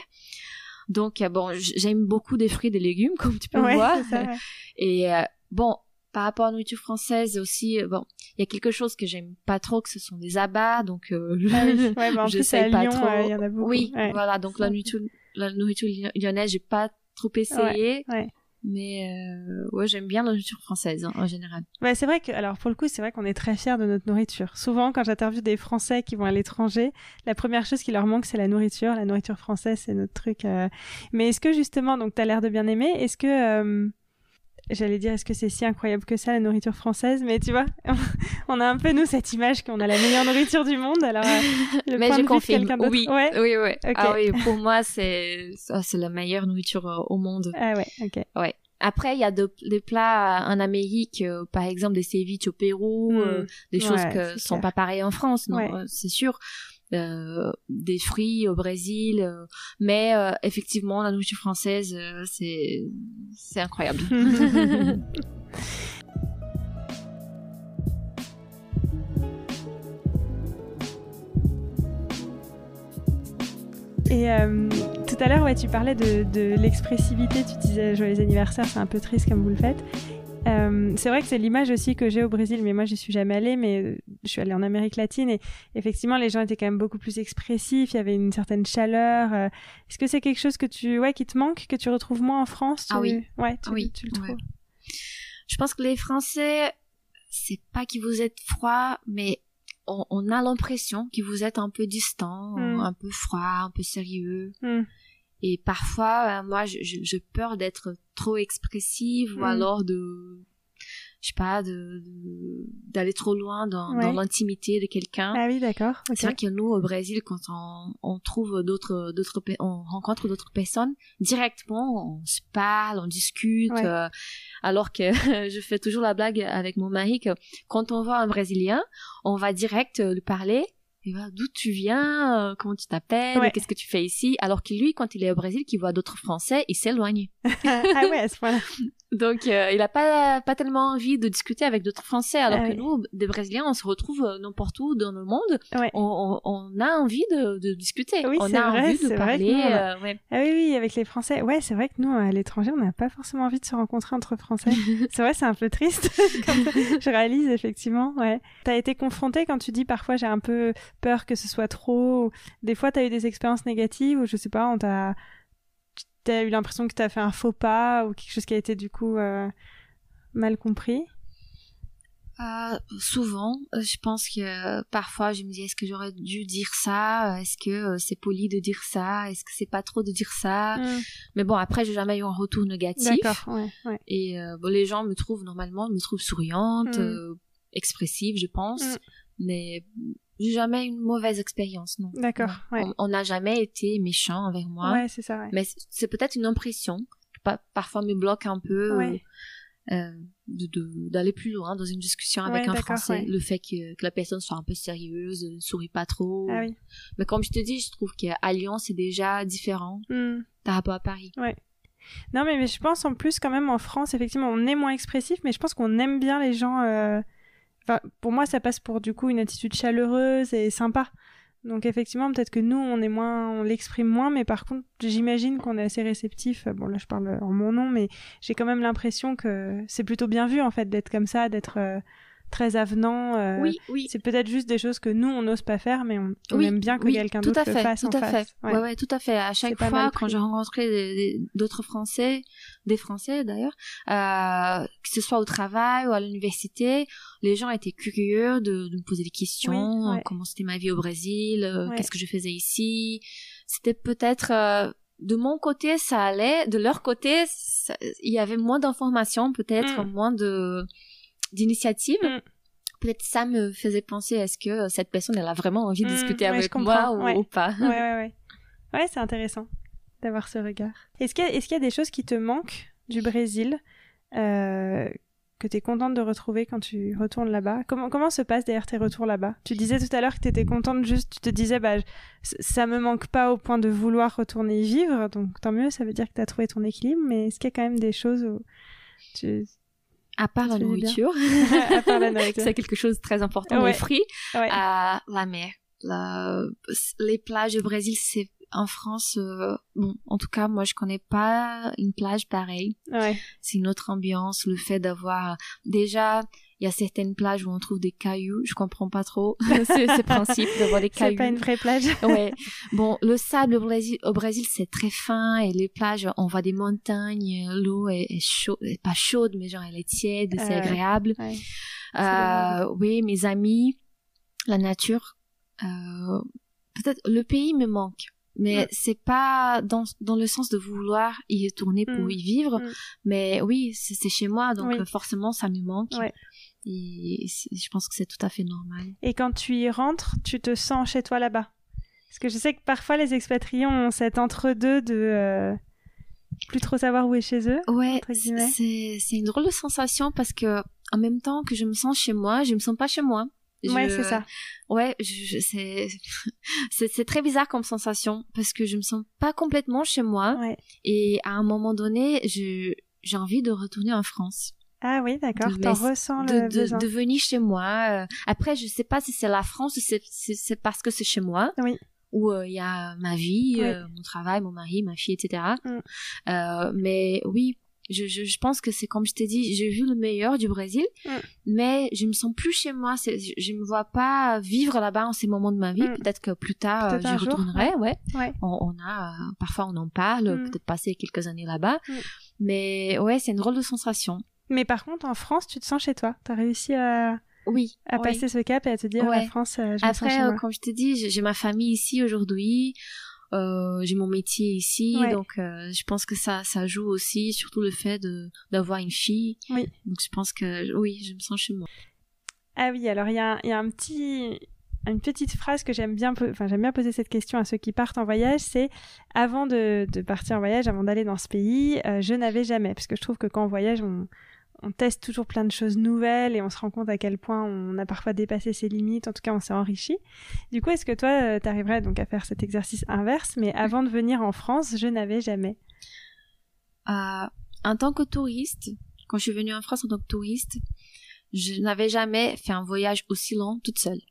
Donc, bon, j'aime beaucoup des fruits et des légumes, comme tu peux voir. et bon, par rapport à la nourriture française aussi, bon, il y a quelque chose que j'aime pas trop, que ce sont des abats, donc euh, ah ouais, bah, je sais pas trop. Il y en a beaucoup. Oui, voilà, donc la nourriture, la nourriture lyonnaise, j'ai pas trop essayé. Mais euh, ouais, j'aime bien la nourriture française hein, en général. Ouais, c'est vrai que, alors pour le coup, c'est vrai qu'on est très fiers de notre nourriture. Souvent, quand j'interviewe des Français qui vont à l'étranger, la première chose qui leur manque, c'est la nourriture. La nourriture française, c'est notre truc. Euh. Mais est-ce que justement, donc tu as l'air de bien aimer, est-ce que euh, J'allais dire, est-ce que c'est si incroyable que ça, la nourriture française? Mais tu vois, on a un peu, nous, cette image qu'on a la meilleure nourriture du monde. Alors, euh, Mais je confirme. Oui, ouais. oui, oui. Ah oui, pour moi, c'est c'est la meilleure nourriture euh, au monde. Ah ouais, ok. Ouais. Après, il y a des plats en Amérique, euh, par exemple des ceviches au Pérou, hmm. des choses qui sont pas pareilles en France, non, c'est sûr. Euh, des fruits au Brésil, euh, mais euh, effectivement la nourriture française c'est c'est incroyable. Et tout à l'heure, ouais, tu parlais de, de l'expressivité, tu disais joyeux anniversaire, c'est un peu triste comme vous le faites. Euh, c'est vrai que c'est l'image aussi que j'ai au Brésil, mais moi je suis jamais allée, mais euh, je suis allée en Amérique latine et effectivement les gens étaient quand même beaucoup plus expressifs, il y avait une certaine chaleur. Euh. Est-ce que c'est quelque chose que tu, ouais, qui te manque, que tu retrouves moins en France Ah oui, ouais, tu, oui. tu le trouves? Je pense que les Français, c'est pas que vous êtes froid, mais on, a l'impression que vous êtes un peu distant, hmm. un peu froid, un peu sérieux. Hmm. Et parfois, moi, je, peur d'être trop expressive ou mm. alors de je sais pas de d'aller trop loin dans, dans l'intimité de quelqu'un. Ah oui d'accord c'est vrai que nous au Brésil quand on, on trouve d'autres d'autres on rencontre d'autres personnes directement on se parle on discute euh, alors que je fais toujours la blague avec mon mari que quand on voit un Brésilien on va direct lui parler d'où tu viens, euh, comment tu t'appelles, qu'est-ce que tu fais ici, alors que lui, quand il est au Brésil, qu'il voit d'autres Français, il s'éloigne. ah ouais, à ce point-là. Donc, euh, il a pas pas tellement envie de discuter avec d'autres Français, alors ah que nous, des Brésiliens, on se retrouve euh, n'importe où dans le monde, on, on, a envie de, de discuter, oui, on a vrai, envie de parler. ah oui, oui, avec les Français, ouais, c'est vrai que nous, à l'étranger, on n'a pas forcément envie de se rencontrer entre Français. c'est vrai, c'est un peu triste. je réalise effectivement, ouais. T'as été confronté quand tu dis parfois j'ai un peu peur que ce soit trop. Des fois, tu as eu des expériences négatives ou je sais pas, on t'a as eu l'impression que tu as fait un faux pas ou quelque chose qui a été du coup euh, mal compris? Euh, souvent, euh, je pense que parfois je me dis est-ce que j'aurais dû dire ça? Est-ce que c'est poli de dire ça? Est-ce que c'est pas trop de dire ça? Hmm. Mais bon, après j'ai jamais eu un retour négatif. Et bon, les gens me trouvent normalement, me trouvent souriante, hmm. expressive, je pense. Hmm. Mais jamais une mauvaise expérience, non. D'accord. On n'a jamais été méchant envers moi. Ouais, c'est ça. Mais c'est peut-être une impression qui parfois me bloque un peu. Euh, d'aller plus loin dans une discussion avec un Français. Le fait que, que, la personne soit un peu sérieuse, ne sourit pas trop. Ah, oui. Mais comme je te dis, je trouve qu'à Lyon, c'est déjà différent hmm. par rapport à Paris. Ouais. Non, mais, mais, je pense en plus, quand même, en France, effectivement, on est moins expressif, mais je pense qu'on aime bien les gens. Euh, pour moi, ça passe pour du coup une attitude chaleureuse et sympa. Donc effectivement, peut-être que nous, on est moins, on l'exprime moins, mais par contre, j'imagine qu'on est assez réceptif. Bon, là, je parle en mon nom, mais j'ai quand même l'impression que c'est plutôt bien vu en fait d'être comme ça, d'être euh, très avenant. Euh, oui, oui. C'est peut-être juste des choses que nous, on n'ose pas faire, mais on, aime bien que quelqu'un d'autre le fasse tout à fait. Ouais. ouais. tout à fait. À chaque fois, quand j'ai rencontré d'autres Français, des Français d'ailleurs, euh, que ce soit au travail ou à l'université, les gens étaient curieux de, de me poser des questions. comment c'était ma vie au Brésil? Euh, Qu'est-ce que je faisais ici? C'était peut-être euh, de mon côté ça allait, de leur côté il y avait moins d'informations, peut-être mm. moins de d'initiative. Mm. Peut-être ça me faisait penser est-ce que euh, cette personne elle a vraiment envie de mm. discuter avec moi ou, pas. Ouais ouais ouais. Ouais, c'est intéressant d'avoir ce regard. Est-ce qu'il y, est y, a des choses qui te manquent du Brésil euh, que tu es contente de retrouver quand tu retournes là-bas? Comment, comment se passent d'ailleurs tes retours là-bas? Tu disais tout à l'heure que tu étais contente juste, tu te disais bah, ça me manque pas au point de vouloir retourner vivre, donc tant mieux, ça veut dire que tu as trouvé ton équilibre, mais est-ce qu'il y a quand même des choses où tu, à part la nourriture, c'est quelque chose de très important. Les fruits, la mer, les plages au Brésil, c'est en France, euh, bon, en tout cas, moi, je connais pas une plage pareille. Ouais. C'est une autre ambiance. Le fait d'avoir déjà, il y a certaines plages où on trouve des cailloux. Je comprends pas trop ce, principe d'avoir des cailloux. C'est pas une vraie plage. ouais. Bon, le sable au Brésil, au Brésil, c'est très fin et les plages, on voit des montagnes. L'eau est, chaude, pas chaude, mais genre elle est tiède, c'est agréable. Ouais. Euh, oui, mes amis, la nature. Euh, peut-être le pays me manque mais c'est pas dans, dans le sens de vouloir y retourner pour mm. y vivre mm. mais oui c'est chez moi donc euh, forcément ça me manque et je pense que c'est tout à fait normal et quand tu y rentres tu te sens chez toi là-bas parce que je sais que parfois les expatriés ont cet entre-deux de euh, plus trop savoir où est chez eux ouais c'est une drôle de sensation parce que en même temps que je me sens chez moi je me sens pas chez moi Ouais, c'est ça. Ouais, je, c'est, c'est très bizarre comme sensation parce que je me sens pas complètement chez moi. Ouais. Et à un moment donné, je, j'ai envie de retourner en France. Ah oui, d'accord. T'en ressens le de, de, de, venir chez moi. Euh, après, je sais pas si c'est la France ou c'est, c'est, parce que c'est chez moi. Oui où euh, il y a ma vie, euh, mon travail, mon mari, ma fille, etc. Mm. Euh, mais oui, je, je, je pense que c'est comme je t'ai dit, j'ai vu le meilleur du Brésil, mm. mais je me sens plus chez moi. Je, je me vois pas vivre là-bas en ces moments de ma vie. Mm. Peut-être que plus tard, j'y retournerai. Ouais. ouais. On, a, parfois on en parle, peut-être passer quelques années là-bas. Mais ouais, c'est une drôle de sensation. Mais par contre, en France, tu te sens chez toi. T'as réussi à oui à passer ce cap et à te dire ouais. la France euh, je après me sens chez euh, comme je t'ai dit j'ai ma famille ici aujourd'hui euh, j'ai mon métier ici, donc euh, je pense que ça, ça joue aussi, surtout le fait d'avoir une fille. Oui. Donc je pense que oui, je me sens chez moi. Ah oui, alors il y a, y a un petit une petite phrase que j'aime bien, enfin j'aime bien poser cette question à ceux qui partent en voyage, c'est avant de, de, partir en voyage, avant d'aller dans ce pays, euh, je n'avais jamais, parce que je trouve que quand on voyage, on, on teste toujours plein de choses nouvelles et on se rend compte à quel point on a parfois dépassé ses limites. En tout cas, on s'est enrichi. Du coup, est-ce que toi, euh, tu arriverais donc à faire cet exercice inverse? Mais avant de venir en France, je n'avais jamais. Euh, en tant que touriste, quand je suis venue en France en tant que touriste, je n'avais jamais fait un voyage aussi long toute seule.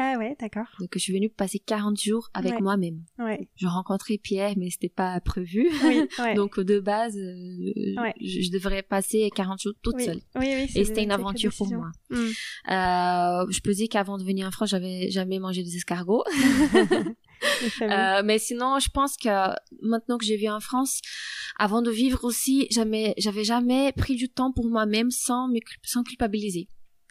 Ah ouais, d'accord. Donc je suis venue passer 40 jours avec moi-même. Ouais. Je rencontrais Pierre, mais c'était pas prévu. Oui, Donc de base, euh, je, devrais passer 40 jours toute seule. Oui, oui, Et c'était une aventure pour moi. Mm. Euh, je peux dire qu'avant de venir en France, j'avais jamais mangé des escargots. euh, mais sinon, je pense que maintenant que j'ai vu en France, avant de vivre aussi, jamais, j'avais jamais pris du temps pour moi-même sans me, sans culpabiliser.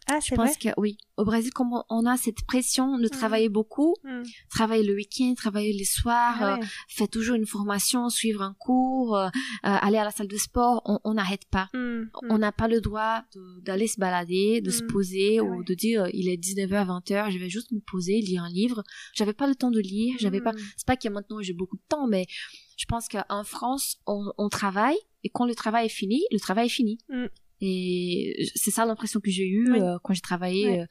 Ah, je pense que oui. Au Brésil, comme on a cette pression de mm. travailler beaucoup, mm. travailler le week-end, travailler les soirs, ah euh, faire toujours une formation, suivre un cours, euh, euh, aller à la salle de sport, on n'arrête pas. Mm. On n'a pas le droit d'aller se balader, de se poser ah ou de dire il est 19h, 20h, je vais juste me poser, lire un livre. J'avais pas le temps de lire, j'avais pas. C'est pas qu'il y a maintenant j'ai beaucoup de temps, mais je pense qu'en France, on, on travaille et quand le travail est fini, le travail est fini. Et c'est ça l'impression que j'ai eue euh, quand j'ai travaillé euh,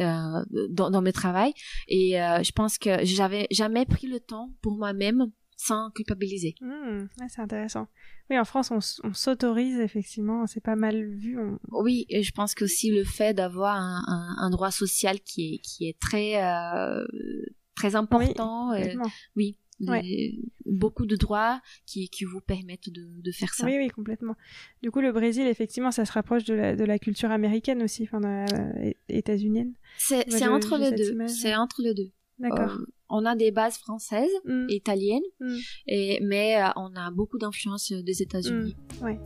euh, dans, dans mes travails. Et je pense que j'avais jamais pris le temps pour moi-même sans culpabiliser. Mmh, c'est intéressant. Oui, en France, on, on s'autorise effectivement, c'est pas mal vu. Oui, et je pense que aussi le fait d'avoir un, un, un, droit social qui est qui est très très important. Oui, oui beaucoup de droits qui, qui vous permettent de, de, faire ça. Oui, oui, complètement. Du coup, le Brésil, effectivement, ça se rapproche de la, de la culture américaine aussi, enfin, euh, états-unienne. C'est entre, les deux. C'est entre les deux. D'accord. Euh, on a des bases françaises, mm. italiennes, mm. Et, mais euh, on a beaucoup d'influence des États-Unis. Mm. Ouais.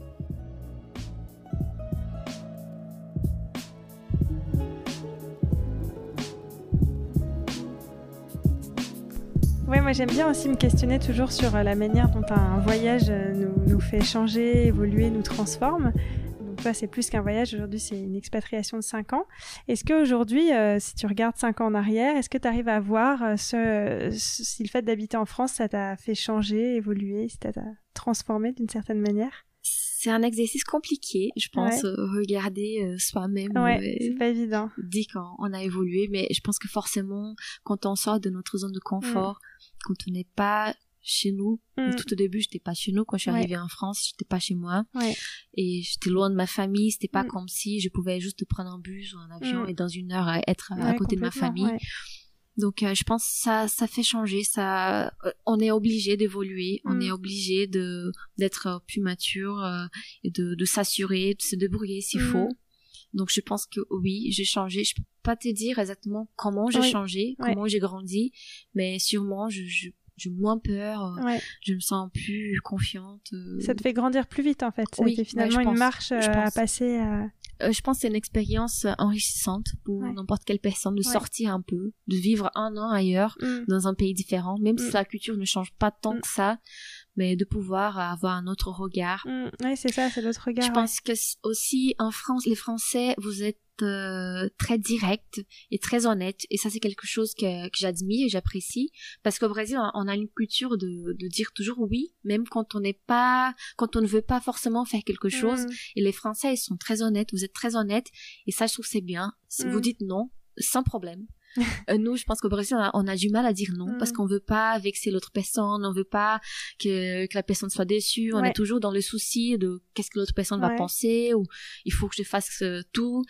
Oui, moi j'aime bien aussi me questionner toujours sur euh, la manière dont un voyage euh, nous, nous fait changer, évoluer, nous transforme. Donc toi, c'est plus qu'un voyage. Aujourd'hui, c'est une expatriation de 5 ans. Est-ce qu'aujourd'hui, euh, si tu regardes 5 ans en arrière, est-ce que tu arrives à voir ce, si le fait d'habiter en France, ça t'a fait changer, évoluer, si ça t'a transformé d'une certaine manière? C'est un exercice compliqué, je pense, regarder soi-même. Ouais, c'est pas évident. Dit quand on a évolué, mais je pense que forcément, quand on sort de notre zone de confort, quand on n'est pas chez nous. Mm. Tout au début, j'étais pas chez nous. Quand je suis arrivée en France, j'étais pas chez moi. Et j'étais loin de ma famille. C'était pas mm. comme si je pouvais juste prendre un bus ou un avion mm. et dans une heure être à côté de ma famille. Donc, euh, je pense que ça, ça fait changer. Ça, euh, on est obligé d'évoluer. On est obligé de d'être plus mature euh, et de, de s'assurer, de se débrouiller s'il faut. Donc je pense que oui, j'ai changé. Je peux pas te dire exactement comment j'ai changé, comment j'ai grandi, mais sûrement je, je j'ai moins peur, euh, je me sens plus confiante. Euh. Ça te fait grandir plus vite en fait. C'est finalement une marche euh, à passer. je pense que c'est une expérience enrichissante pour n'importe quelle personne de sortir un peu, de vivre un an ailleurs mm. dans un pays différent, même si mm. la culture ne change pas tant mm. que ça mais de pouvoir avoir un autre regard. Mm, oui, c'est ça, c'est l'autre regard. Je pense que aussi en France, les Français, vous êtes euh, très direct et très honnête et ça c'est quelque chose que, que j'admire et j'apprécie parce qu'au Brésil on a une culture de, de dire toujours oui même quand on n'est pas quand on ne veut pas forcément faire quelque chose mm. et les Français ils sont très honnêtes vous êtes très honnêtes et ça je trouve c'est bien si vous mm. dites non sans problème Euh, nous, je pense qu'au Brésil, on a, du mal à dire non parce mm. qu'on veut pas vexer l'autre personne, on veut pas que, que la personne soit déçue. On est toujours dans le souci de qu'est-ce que l'autre personne va penser ou il faut que je fasse euh, tout.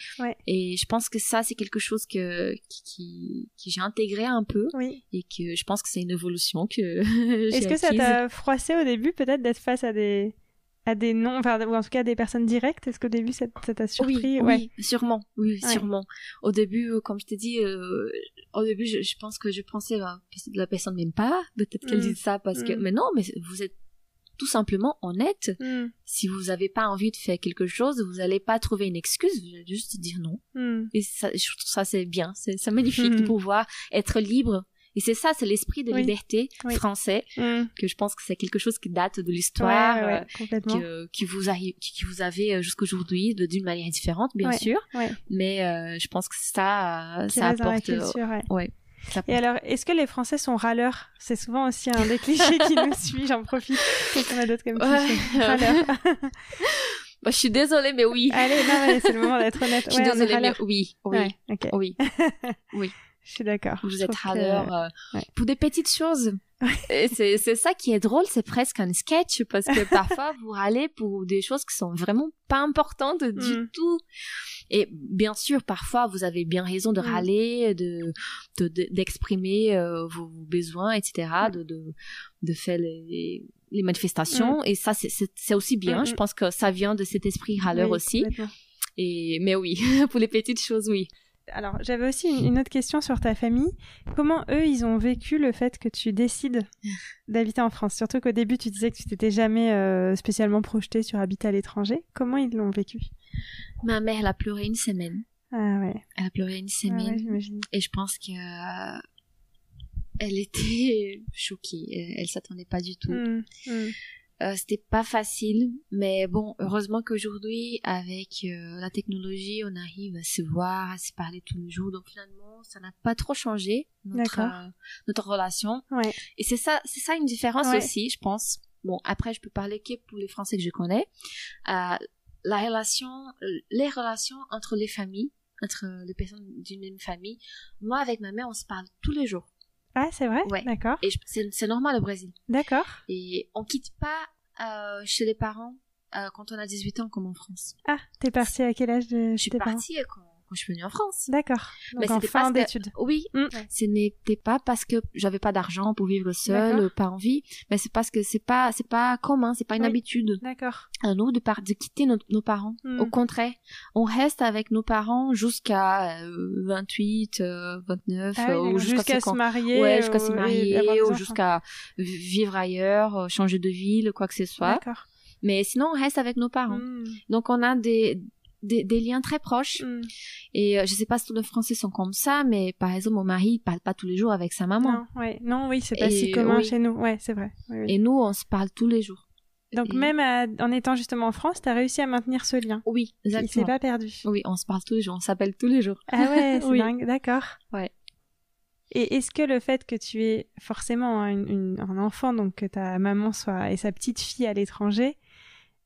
Et je pense que ça, c'est quelque chose que qui, qui, j'ai intégré un peu et que je pense que c'est une évolution que. Est-ce que ça t'a froissé au début peut-être d'être face à des à des noms, enfin, ou en tout cas à des personnes directes? Est-ce qu'au début ça t'a surpris? oui, oui, sûrement, oui, sûrement. Au début, euh, comme je t'ai dit, euh, au début, je, je, pense que je pensais que la personne m'aime pas, peut-être qu'elle mm. dit ça parce que, mm. mais non, mais vous êtes tout simplement honnête. Mm. Si vous n'avez pas envie de faire quelque chose, vous n'allez pas trouver une excuse, vous allez juste dire non. Et ça, je trouve ça c'est bien, c'est magnifique de pouvoir être libre et c'est ça, c'est l'esprit de liberté français mm. que je pense que c'est quelque chose qui date de l'histoire, euh, qui vous arrive, qui, vous avez euh, jusqu'aujourd'hui d'une manière différente, bien sûr. Mais euh, je pense que ça, ça apporte. ouais. Et alors, est-ce que les Français sont râleurs? C'est souvent aussi un des clichés qui nous suit. J'en profite. Qu'est-ce qu'on a d'autre comme cliché Râleurs. Bah, je suis désolée, mais oui. Allez, non, c'est le moment d'être honnête. Je suis désolée, mais oui, oui, oui, oui. Je suis d'accord. Vous êtes râleur euh, pour des petites choses. c'est c'est ça qui est drôle, c'est presque un sketch parce que parfois vous râlez pour des choses qui sont vraiment pas importantes du mm. tout. Et bien sûr, parfois vous avez bien raison de mm. râler, de d'exprimer euh, vos besoins, etc., de, de de faire les les manifestations mm. et ça c'est c'est aussi bien. Je pense que ça vient de cet esprit râleur aussi. Et mais oui, pour les petites choses, oui alors, j'avais aussi une, autre question sur ta famille. Comment eux, ils ont vécu le fait que tu décides d'habiter en France? Surtout qu'au début, tu disais que tu t'étais jamais euh, spécialement projetée sur habiter à l'étranger. Comment ils l'ont vécu? Ma mère, elle a pleuré une semaine. Ah ouais. Elle a pleuré une ah semaine. et je pense que euh, elle était choquée. Elle, elle s'attendait pas du tout. Mmh, mmh. Euh, c'était pas facile, mais bon, heureusement qu'aujourd'hui, avec euh, la technologie, on arrive à se voir, à se parler tous les jours. Donc finalement, ça n'a pas trop changé notre euh, notre relation. Ouais. Et c'est ça, c'est ça une différence aussi, je pense. Bon, après, je peux parler que pour les Français que je connais. la relation, les relations entre les familles, entre les personnes d'une même famille. Moi, avec ma mère, on se parle tous les jours. Ah, c'est vrai? Ouais. D'accord. Et c'est normal au Brésil. D'accord. Et on quitte pas euh, chez les parents euh, quand on a 18 ans comme en France. Ah, t'es partie à quel âge de Je suis partie quand, quand je suis venue en France. D'accord. Donc en fin d'études. Oui, mm. ce n'était pas parce que j'avais pas d'argent pour vivre seule, pas envie, mais c'est parce que c'est pas c'est pas commun, c'est pas une habitude. D'accord. À nous de, de quitter nos, parents. Mm. Au contraire, on reste avec nos parents jusqu'à 28, 29 ou jusqu'à se marier. Ouais, jusqu'à se marier ou jusqu'à vivre ailleurs, euh, changer de ville, quoi que ce soit. D'accord. Mais sinon, on reste avec nos parents. Mm. Donc, on a des, des, liens très proches. Mm. Et euh, je sais pas si tous les Français sont comme ça, mais par exemple, mon mari, il parle pas tous les jours avec sa maman. Non, ouais. non oui, c'est pas si commun chez nous. Ouais, c'est vrai. Et nous, on se parle tous les jours. Donc même en étant justement en France, tu as réussi à maintenir ce lien. Oui, exactement. Il s'est pas perdu. Oui, on se parle tous les jours, on s'appelle tous les jours. Ah ouais, c'est dingue, d'accord. Ouais. Et est-ce que le fait que tu es forcément un enfant, donc que ta maman soit et sa petite fille à l'étranger,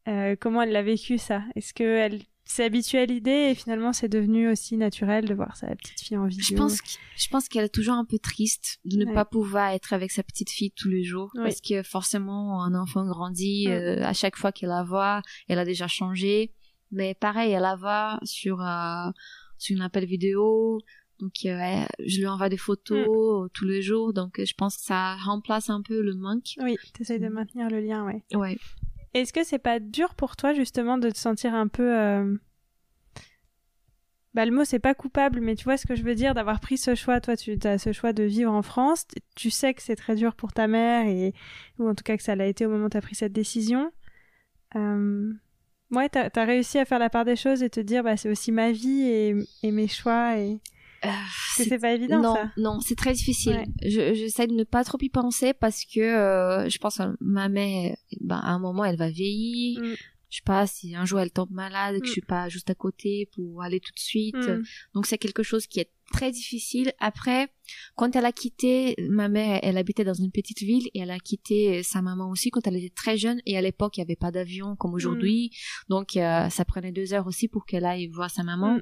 euh, comment elle l'a vécu ça? Est-ce qu'elle s'est habituée à l'idée et finalement c'est devenu aussi naturel de voir sa petite fille en vidéo Je pense, je pense qu'elle est toujours un peu triste de ne pas pouvoir être avec sa petite fille tous les jours parce que forcément un enfant grandit euh, à chaque fois qu'elle la voit, elle a déjà changé. Mais pareil, elle la voit sur euh, sur une appel vidéo. Donc je lui envoie des photos tous les jours, donc je pense que ça remplace un peu le manque. Oui, tu essayes de mm. maintenir le lien, ouais. Ouais. Est-ce que c'est pas dur pour toi justement de te sentir un peu euh... bah le mot c'est pas coupable mais tu vois ce que je veux dire d'avoir pris ce choix toi tu as ce choix de vivre en France tu sais que c'est très dur pour ta mère et ou en tout cas que ça l'a été au moment où tu as pris cette décision. Euh... ouais t'as as réussi à faire la part des choses et te dire bah c'est aussi ma vie et, et mes choix euh, c'est pas évident non, ça. Non, c'est très difficile. Je J'essaie de ne pas trop y penser parce que euh, je pense que ma mère, ben, à un moment, elle va vieillir. Mm je sais pas si un jour elle tombe malade que je mm. suis pas juste à côté pour aller tout de suite mm. donc c'est quelque chose qui est très difficile. Après quand elle a quitté ma mère elle habitait dans une petite ville et elle a quitté sa maman aussi quand elle était très jeune. Et à l'époque il y avait pas d'avion comme aujourd'hui. Mm. donc euh, ça prenait deux heures aussi pour qu'elle aille voir sa maman.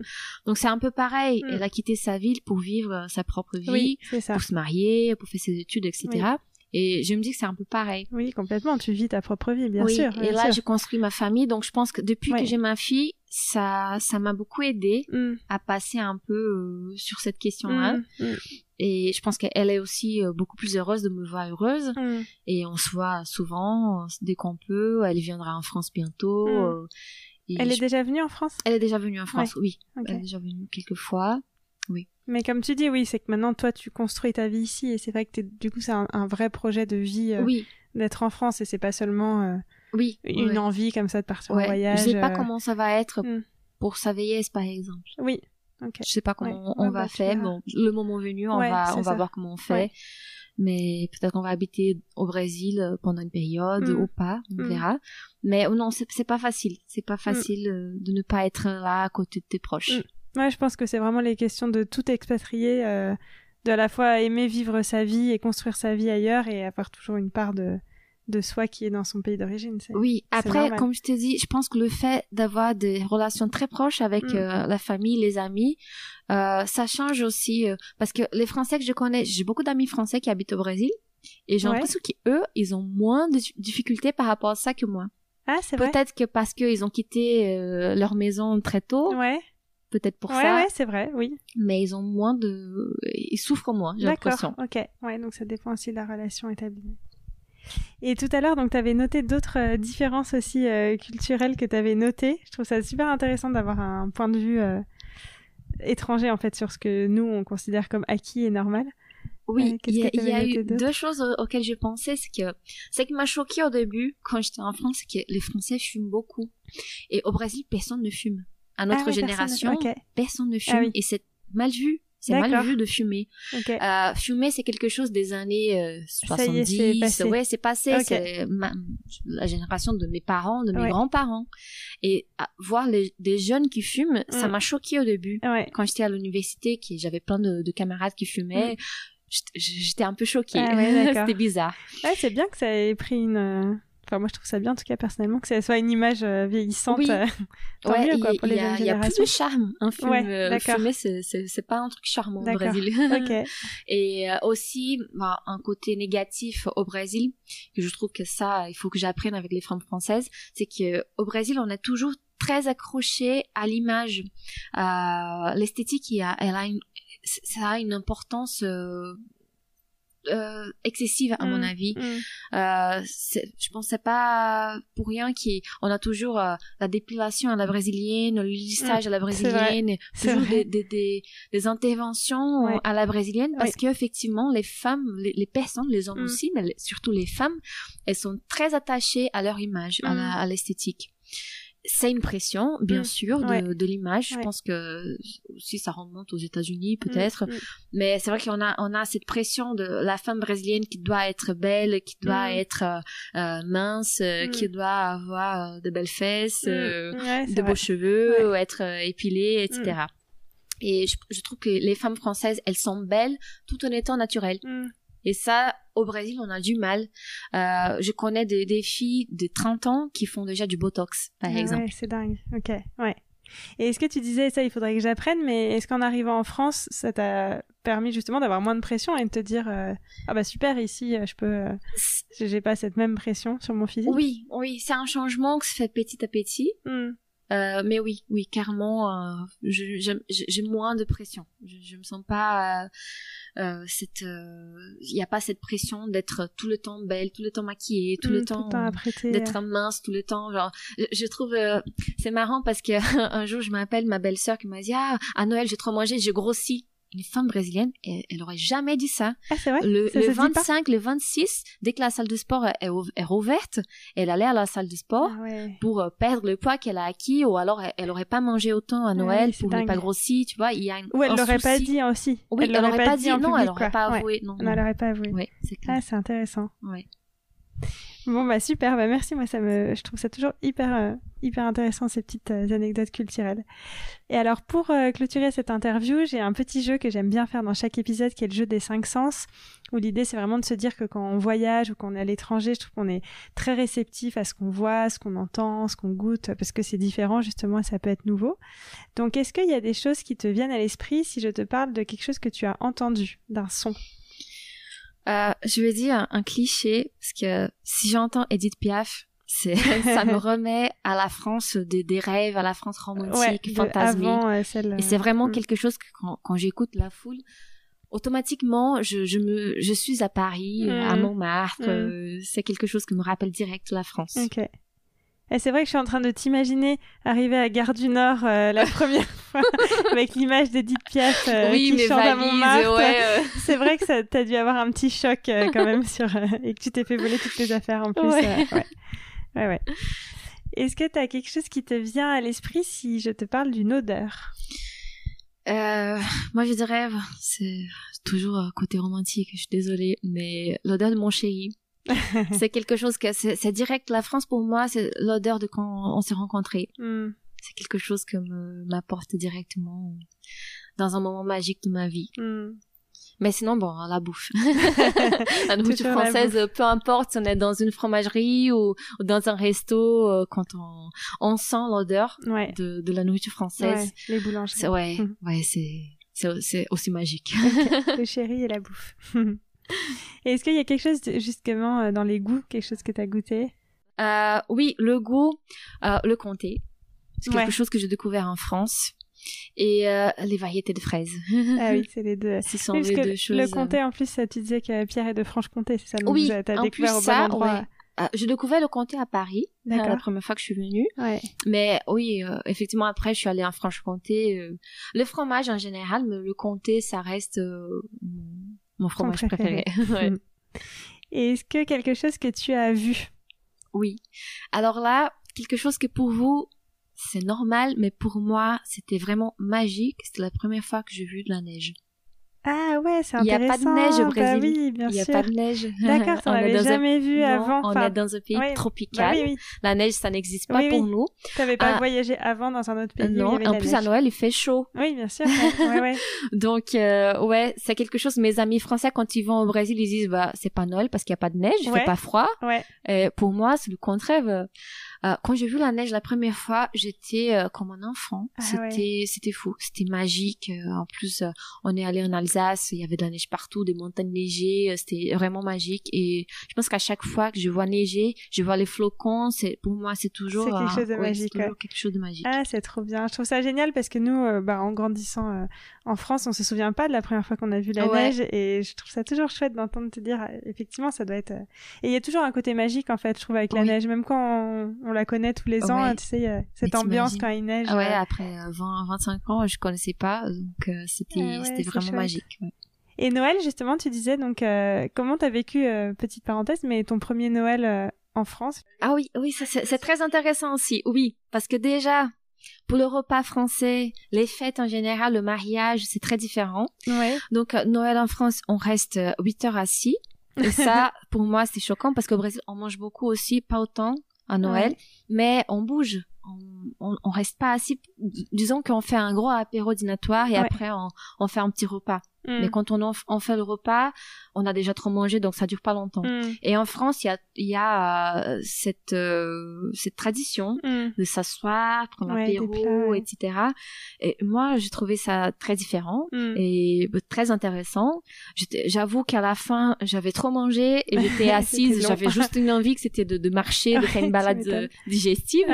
Donc c'est un peu pareil. Elle a quitté sa ville pour vivre sa propre vie pour se marier pour faire ses études etc et je me dis que c'est un peu pareil. Oui, complètement. Tu vis ta propre vie, bien sûr. et là, j'ai construit ma famille. Donc, je pense que depuis que j'ai ma fille, ça, ça m'a beaucoup aidé mm. à passer un peu euh, sur cette question-là. Mm, mm. Et je pense qu'elle est aussi euh, beaucoup plus heureuse de me voir heureuse. Et on se voit souvent, dès qu'on peut. Elle viendra en France bientôt. Euh, elle est déjà venue en France? Elle est déjà venue en France, oui. Elle est déjà venue quelques fois. Oui. Mais comme tu dis, oui, c'est que maintenant, toi, tu construis ta vie ici, et c'est vrai que du coup, c'est un, vrai projet de vie euh, d'être en France, et c'est pas seulement euh, oui, une envie comme ça de partir en voyage. Je sais pas euh, comment ça va être hmm. pour sa vieillesse, par exemple. Oui. Okay. Je sais pas comment on, va bah, faire. Bon, le moment venu, on va, on va voir comment on fait. Mais peut-être qu'on va habiter au Brésil pendant une période hmm. ou pas, on hmm. verra. Mais oh non, c'est pas facile. C'est pas facile de ne pas être là à côté de tes proches. Ouais, je pense que c'est vraiment les questions de tout expatrié, euh, de à la fois aimer vivre sa vie et construire sa vie ailleurs et avoir toujours une part de, de soi qui est dans son pays d'origine. Oui, après, comme je t'ai dit, je pense que le fait d'avoir des relations très proches avec mm. euh, la famille, les amis, euh, ça change aussi, euh, parce que les Français que je connais, j'ai beaucoup d'amis français qui habitent au Brésil, et j'ai l'impression qu'eux, ils ont moins de difficultés par rapport à ça que moi. Ah, c'est vrai. Peut-être que parce qu'ils ont quitté leur maison très tôt. Ouais peut-être pour ça. Ouais, c'est vrai, oui. Mais ils ont moins de, ils souffrent moins, j'ai l'impression. Ok, ouais, donc ça dépend aussi de la relation établie. Et tout à l'heure, donc, tu avais noté d'autres euh, différences aussi euh, culturelles que tu avais notées. Je trouve ça super intéressant d'avoir un point de vue euh, étranger, en fait, sur ce que nous, on considère comme acquis et normal. Oui, il y a, eu deux choses auxquelles j'ai pensé. C'est que, c'est qui m'a choqué au début, quand j'étais en France, c'est que les Français fument beaucoup. Et au Brésil, personne ne fume à notre ah génération, personne, ne fume et c'est mal vu. C'est mal vu de fumer. Euh, fumer, c'est quelque chose des années 70. Euh, passé. Ouais, c'est passé. C'est la génération de mes parents, de mes grands-parents. Et voir des jeunes qui fument, ça mm. m'a choqué au début. Quand j'étais à l'université, j'avais plein de, camarades qui fumaient. Mm. J'étais un peu choquée. Ah C'était bizarre. Ouais, c'est bien que ça ait pris une Enfin, moi, je trouve ça bien, en tout cas, personnellement, que ça soit une image euh, vieillissante. Oui. Euh, tant mieux, quoi, pour les jeunes générations. Il y a plus de charme. Un film ouais, euh, fumé, c'est pas un truc charmant au Brésil. okay. Et aussi, bah, un côté négatif au Brésil, que je trouve que ça, il faut que j'apprenne avec les femmes françaises, c'est que au Brésil, on est toujours très accrochée à l'image. Euh, L'esthétique, elle a une, ça a une importance euh, euh, excessive à mon mm, avis. Mm. Euh, je pense c'est pas pour rien qu'on a toujours euh, la dépilation à la brésilienne, le lissage à la mm, brésilienne, toujours des, des, des, interventions à la brésilienne parce que qu'effectivement les femmes, les, personnes, les hommes aussi, mais surtout les femmes, elles sont très attachées à leur image, à l'esthétique c'est une pression, bien mm. sûr, de, de l'image. Je pense que si ça remonte aux États-Unis, mm, peut-être. Mm. Mais c'est vrai qu'on a, on a cette pression de la femme brésilienne qui doit être belle, qui doit être euh, euh mince, euh, qui doit avoir de belles fesses, de beaux cheveux, être épilée, etc. Et je, je, trouve que les femmes françaises, elles sont belles tout en étant naturelles. Et ça, au Brésil, on a du mal. Euh, je connais des, des, filles de 30 ans qui font déjà du Botox, par ah exemple. Ouais, c'est dingue. Ok, ouais. Et est-ce que tu disais ça, il faudrait que j'apprenne, mais est-ce qu'en arrivant en France, ça t'a permis justement d'avoir moins de pression et de te dire euh, ah bah super ici, euh, je peux, euh, j'ai pas cette même pression sur mon physique? Oui, oui, c'est un changement que se fait petit à petit. Hmm. Euh, mais oui, oui, carrément, euh, j'ai moins de pression. Je, je me sens pas euh, cette, il n'y a pas cette pression d'être tout le temps belle, tout le temps maquillée, tout le mm, temps, d'être mince, tout le temps. Genre, je, trouve c'est marrant parce que un jour je m'appelle ma belle-sœur qui m'a dit ah à Noël j'ai trop mangé, j'ai grossi une femme brésilienne, elle, elle aurait jamais dit ça. Ah, c'est vrai? Le, le 25, le 26, dès que la salle de sport est, est rouverte, elle allait à la salle de sport ah, pour euh, perdre le poids qu'elle a acquis, ou alors elle, aurait pas mangé autant à Noël pour ne pas grossir, tu vois. Il y a ou elle l'aurait pas dit aussi. Oui, elle l'aurait pas, dit, non, elle aurait pas avoué. Non, elle l'aurait pas avoué. Oui, c'est Ah, c'est intéressant. Ouais. Bon bah super, bah merci. Moi ça me, je trouve ça toujours hyper euh, hyper intéressant ces petites euh, anecdotes culturelles. Et alors pour euh, clôturer cette interview, j'ai un petit jeu que j'aime bien faire dans chaque épisode, qui est le jeu des cinq sens. Où l'idée c'est vraiment de se dire que quand on voyage ou qu'on est à l'étranger, je trouve qu'on est très réceptif à ce qu'on voit, ce qu'on entend, ce qu'on goûte, parce que c'est différent justement ça peut être nouveau. Donc est-ce qu'il y a des choses qui te viennent à l'esprit si je te parle de quelque chose que tu as entendu, d'un son? Euh, je vais dire un, cliché, parce que si j'entends Edith Piaf, ça me remet à la France des, des rêves, à la France romantique, ouais, fantasmée. Euh, Et c'est vraiment mm. quelque chose que quand, quand j'écoute la foule, automatiquement, je, je, me, je suis à Paris, à mm. Montmartre. Mm. Euh, c'est quelque chose qui me rappelle direct la France. Ok. Et c'est vrai que je suis en train de t'imaginer arriver à Gare du Nord euh, la première fois avec l'image d'Edith Piaf euh, qui chante à Montmartre. Ouais, euh. C'est vrai que ça t'as dû avoir un petit choc quand même sur et que tu t'es fait voler toutes tes affaires en plus. Ouais, ouais, ouais. Est-ce que tu as quelque chose qui te vient à l'esprit si je te parle d'une odeur? Moi, je dirais, c'est toujours côté romantique. Je suis désolée, mais l'odeur de mon chéri. c'est quelque chose que c'est direct. La France pour moi, c'est l'odeur de quand on s'est rencontrés. Hmm. C'est quelque chose que m'apporte directement dans un moment magique de ma vie. Hmm. Mais sinon, bon, la bouffe. la nourriture française, peu importe si on est dans une fromagerie ou, dans un resto, euh, quand on, on sent l'odeur de, de, la nourriture française. les boulangeries. Ouais, ouais, c'est, c'est aussi magique. Le chéri et la bouffe. Est-ce qu'il y a quelque chose justement euh, dans les goûts, quelque chose que tu as goûté? Euh, Oui, le goût, euh, le comté. C'est quelque chose que j'ai découvert en France. Et euh, les variétés de fraises. ah oui, c'est les deux. Ce sont les deux choses. Le comté, en plus, tu disais que Pierre est de Franche-Comté, c'est ça donc Oui, as découvert au bon endroit. Ouais. j'ai découvert le comté à Paris, la première fois que je suis venue. Ouais. Mais oui, effectivement, après, je suis allée en Franche-Comté. le fromage en général, mais le comté, ça reste mon fromage préféré. Et est-ce que quelque chose que tu as vu? Oui. Alors là, quelque chose que pour vous, c'est normal, mais pour moi, c'était vraiment magique. C'était la première fois que j'ai vu de la neige. Ah ouais, c'est intéressant. Il n'y a pas de neige au bah Brésil. oui, bien Il n'y a pas de neige. D'accord, on n'avait jamais vu avant. On est dans un pays tropical. Bah la neige, ça n'existe pas pour nous. Tu n'avais pas ah. voyagé avant dans un autre pays Non, en plus à Noël, il fait chaud. Oui, bien sûr. ouais, ouais. Donc, euh, ouais, c'est quelque chose. Mes amis français, quand ils vont au Brésil, ils disent, bah, c'est pas Noël parce qu'il n'y a pas de neige, il fait pas froid. Ouais. Et pour moi, c'est le contraire. Euh, quand j'ai vu la neige la première fois, j'étais euh, comme un enfant. Ah c'était c'était fou, c'était magique. Euh, en plus, on est allé en Alsace, il y avait de la neige partout, des montagnes neigées, c'était vraiment magique. Et je pense qu'à chaque fois que je vois neiger, je vois les flocons. C'est pour moi, c'est toujours quelque chose de magique. quelque chose de magique. Ah, c'est trop bien. Je trouve ça génial parce que nous, bah, en grandissant en France, on se souvient pas de la première fois qu'on a vu la neige et je trouve ça toujours chouette d'entendre te dire effectivement ça doit être. Et il y a toujours un côté magique en fait, je trouve avec la neige, même quand on la connaît tous les ans, tu sais, cette ambiance quand il neige. ouais, euh. après 20, 25 ans, je connaissais pas, donc euh, c'était c'était vraiment magique. Et Noël, justement, tu disais, donc, euh, comment t'as vécu, petite parenthèse, mais ton premier Noël en France? Ah oui, oui, c'est très intéressant aussi, oui, parce que déjà, pour le repas français, les fêtes en général, le mariage, c'est très différent. Ouais. Donc, Noël en France, on reste 8 heures assis. Et ça, pour moi, c'est choquant parce qu'au Brésil, on mange beaucoup aussi, pas autant à Noël, mais on bouge. On, on, reste pas assis. Disons qu'on fait un gros apéro dînatoire et après on, on fait un petit repas. Mm. Mais quand on, en fait le repas, on a déjà trop mangé, donc ça dure pas longtemps. Mm. Et en France, il y a, y a euh, cette, euh, cette tradition mm. de s'asseoir, prendre l'apéro, etc. Et moi, j'ai trouvé ça très différent et très intéressant. J'avoue qu'à la fin, j'avais trop mangé et j'étais assise. j'avais juste une envie que c'était de, de, marcher, de faire une balade euh, digestive.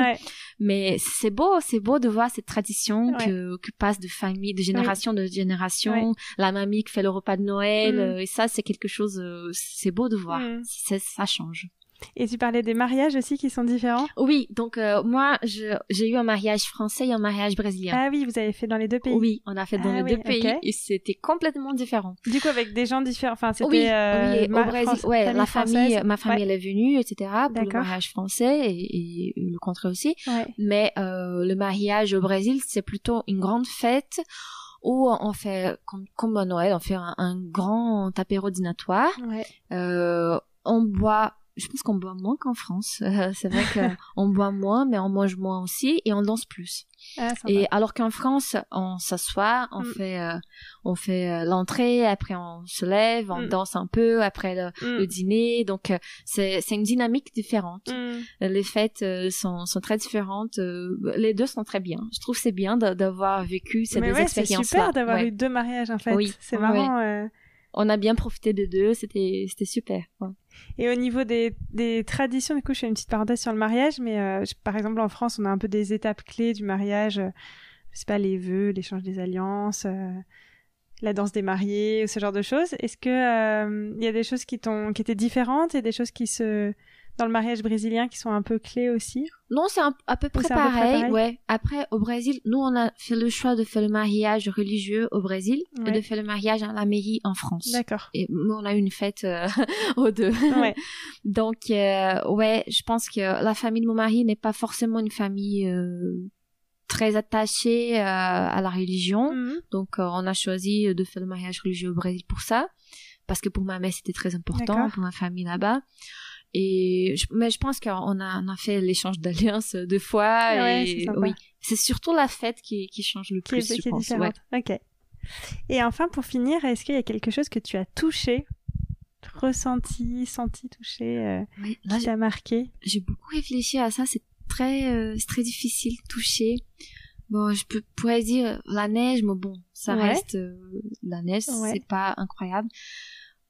Mais c'est beau, c'est beau de voir cette tradition que, que passe de famille, de génération de génération. La mamie qui fait le repas de Noël. Mm. Euh, et ça, c'est quelque chose, euh, c'est beau de voir. Mm. Ça change. Et tu parlais des mariages aussi qui sont différents Oui, donc euh, moi j'ai eu un mariage français et un mariage brésilien. Ah oui, vous avez fait dans les deux pays Oui, on a fait dans ah les deux pays et c'était complètement différent. Du coup avec des gens différents, enfin c'était oui, oui, au Brésil, ouais, la famille, ma famille elle est venue, etc. pour le mariage français et, le contraire aussi. Mais le mariage au Brésil c'est plutôt une grande fête où on fait comme, comme à Noël, on fait un, grand apéro dînatoire. Ouais. Euh, on boit je pense qu'on boit moins qu'en France. c'est vrai qu'on boit moins, mais on mange moins aussi et on danse plus. Ah, et alors qu'en France, on s'assoit, on mm. fait, euh, on fait euh, l'entrée, après on se lève, on mm. danse un peu, après le, mm. dîner. Donc euh, c'est une dynamique différente. Les fêtes sont sont très différentes. les deux sont très bien. Je trouve c'est bien d'avoir vécu ces deux expériences. C'est super d'avoir eu deux mariages en fait. Oui, c'est marrant on a bien profité de deux, c'était super. Et au niveau des, des traditions, du coup, je fais une petite parenthèse sur le mariage, mais euh, par exemple en France, on a un peu des étapes clés du mariage, euh, c'est pas les vœux, l'échange des alliances, euh, la danse des mariés, ce genre de choses. Est-ce que il y a des choses qui t'ont qui étaient différentes et des choses qui se dans le mariage brésilien qui sont un peu clés aussi Non, c'est à peu près pareil, Ouais. Après, au Brésil, nous, on a fait le choix de faire le mariage religieux au Brésil et de faire le mariage à la mairie en France. D'accord. Et nous, on a eu une fête euh, aux deux. Ouais. Donc, euh, ouais, je pense que la famille de mon mari n'est pas forcément une famille euh, très attachée à la religion. Mhm. Donc, on a choisi de faire le mariage religieux au Brésil pour ça. Parce que pour ma mère, c'était très important, pour ma famille là-bas. Et mais je pense qu'on a, on a fait l'échange d'alliances deux fois. et oui, c'est surtout la fête qui, qui change le plus, je pense. Ouais. Ok. Et enfin, pour finir, est-ce qu'il y a quelque chose que tu as touché, ressenti, senti, touché, euh, qui t'a marqué? J'ai beaucoup réfléchi à ça. C'est très, euh, c'est très difficile toucher. Bon, je peux, pourrais dire la neige, mais bon, ça reste euh, la neige, c'est pas incroyable.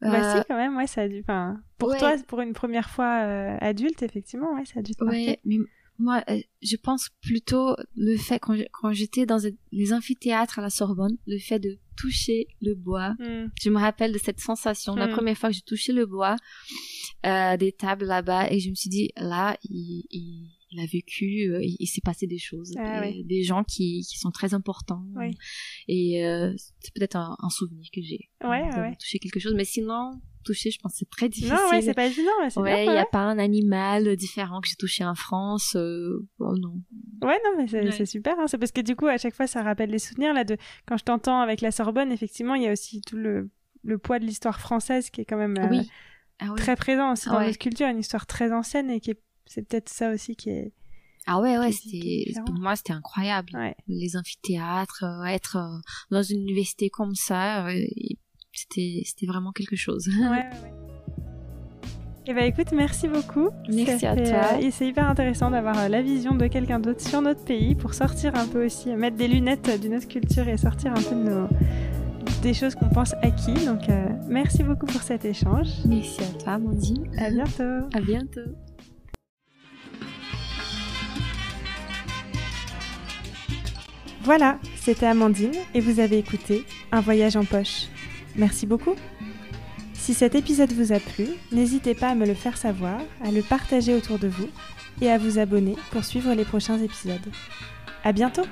Bah si, euh, quand même, ouais, ça a dû... Enfin, pour toi, pour une première fois euh, adulte, effectivement, ouais, ça a dû te marquer. mais moi, euh, je pense plutôt le fait, quand j'étais dans les amphithéâtres à la Sorbonne, le fait de toucher le bois. Hmm. Je me rappelle de cette sensation, la hmm. première fois que j'ai touché le bois, euh, des tables là-bas, et je me suis dit, là, il, il il a vécu, euh, il, s'est passé des choses, ah des, gens qui, qui sont très importants. Et euh, c'est peut-être un, souvenir que j'ai. Ouais, Toucher quelque chose, mais sinon, toucher, je pense c'est très difficile. Non, ouais, c'est pas évident. Ouais, il n'y a pas un animal différent que j'ai touché en France. Euh, oh non. Ouais, non, mais c'est super. Hein. C'est parce que du coup, à chaque fois, ça rappelle les souvenirs. là de Quand je t'entends avec la Sorbonne, effectivement, il y a aussi tout le, le poids de l'histoire française qui est quand même ah très présent aussi dans notre culture, une histoire très ancienne et qui est c'est peut-être ça aussi qui est. Ah ouais, ouais, c'était, pour moi, c'était incroyable. Les amphithéâtres, euh, être euh, dans une université comme ça, euh, c'était, c'était vraiment quelque chose. Ouais, ouais, Eh ben écoute, merci beaucoup. Merci à toi. et c'est hyper intéressant d'avoir la vision de quelqu'un d'autre sur notre pays pour sortir un peu aussi, mettre des lunettes d'une autre culture et sortir un peu de nos, des choses qu'on pense acquis. Donc, merci beaucoup pour cet échange. Merci à toi, Mandy. À bientôt. À bientôt. Voilà, c'était Amandine et vous avez écouté Un voyage en poche. Merci beaucoup. Si cet épisode vous a plu, n'hésitez pas à me le faire savoir, à le partager autour de vous et à vous abonner pour suivre les prochains épisodes. À bientôt!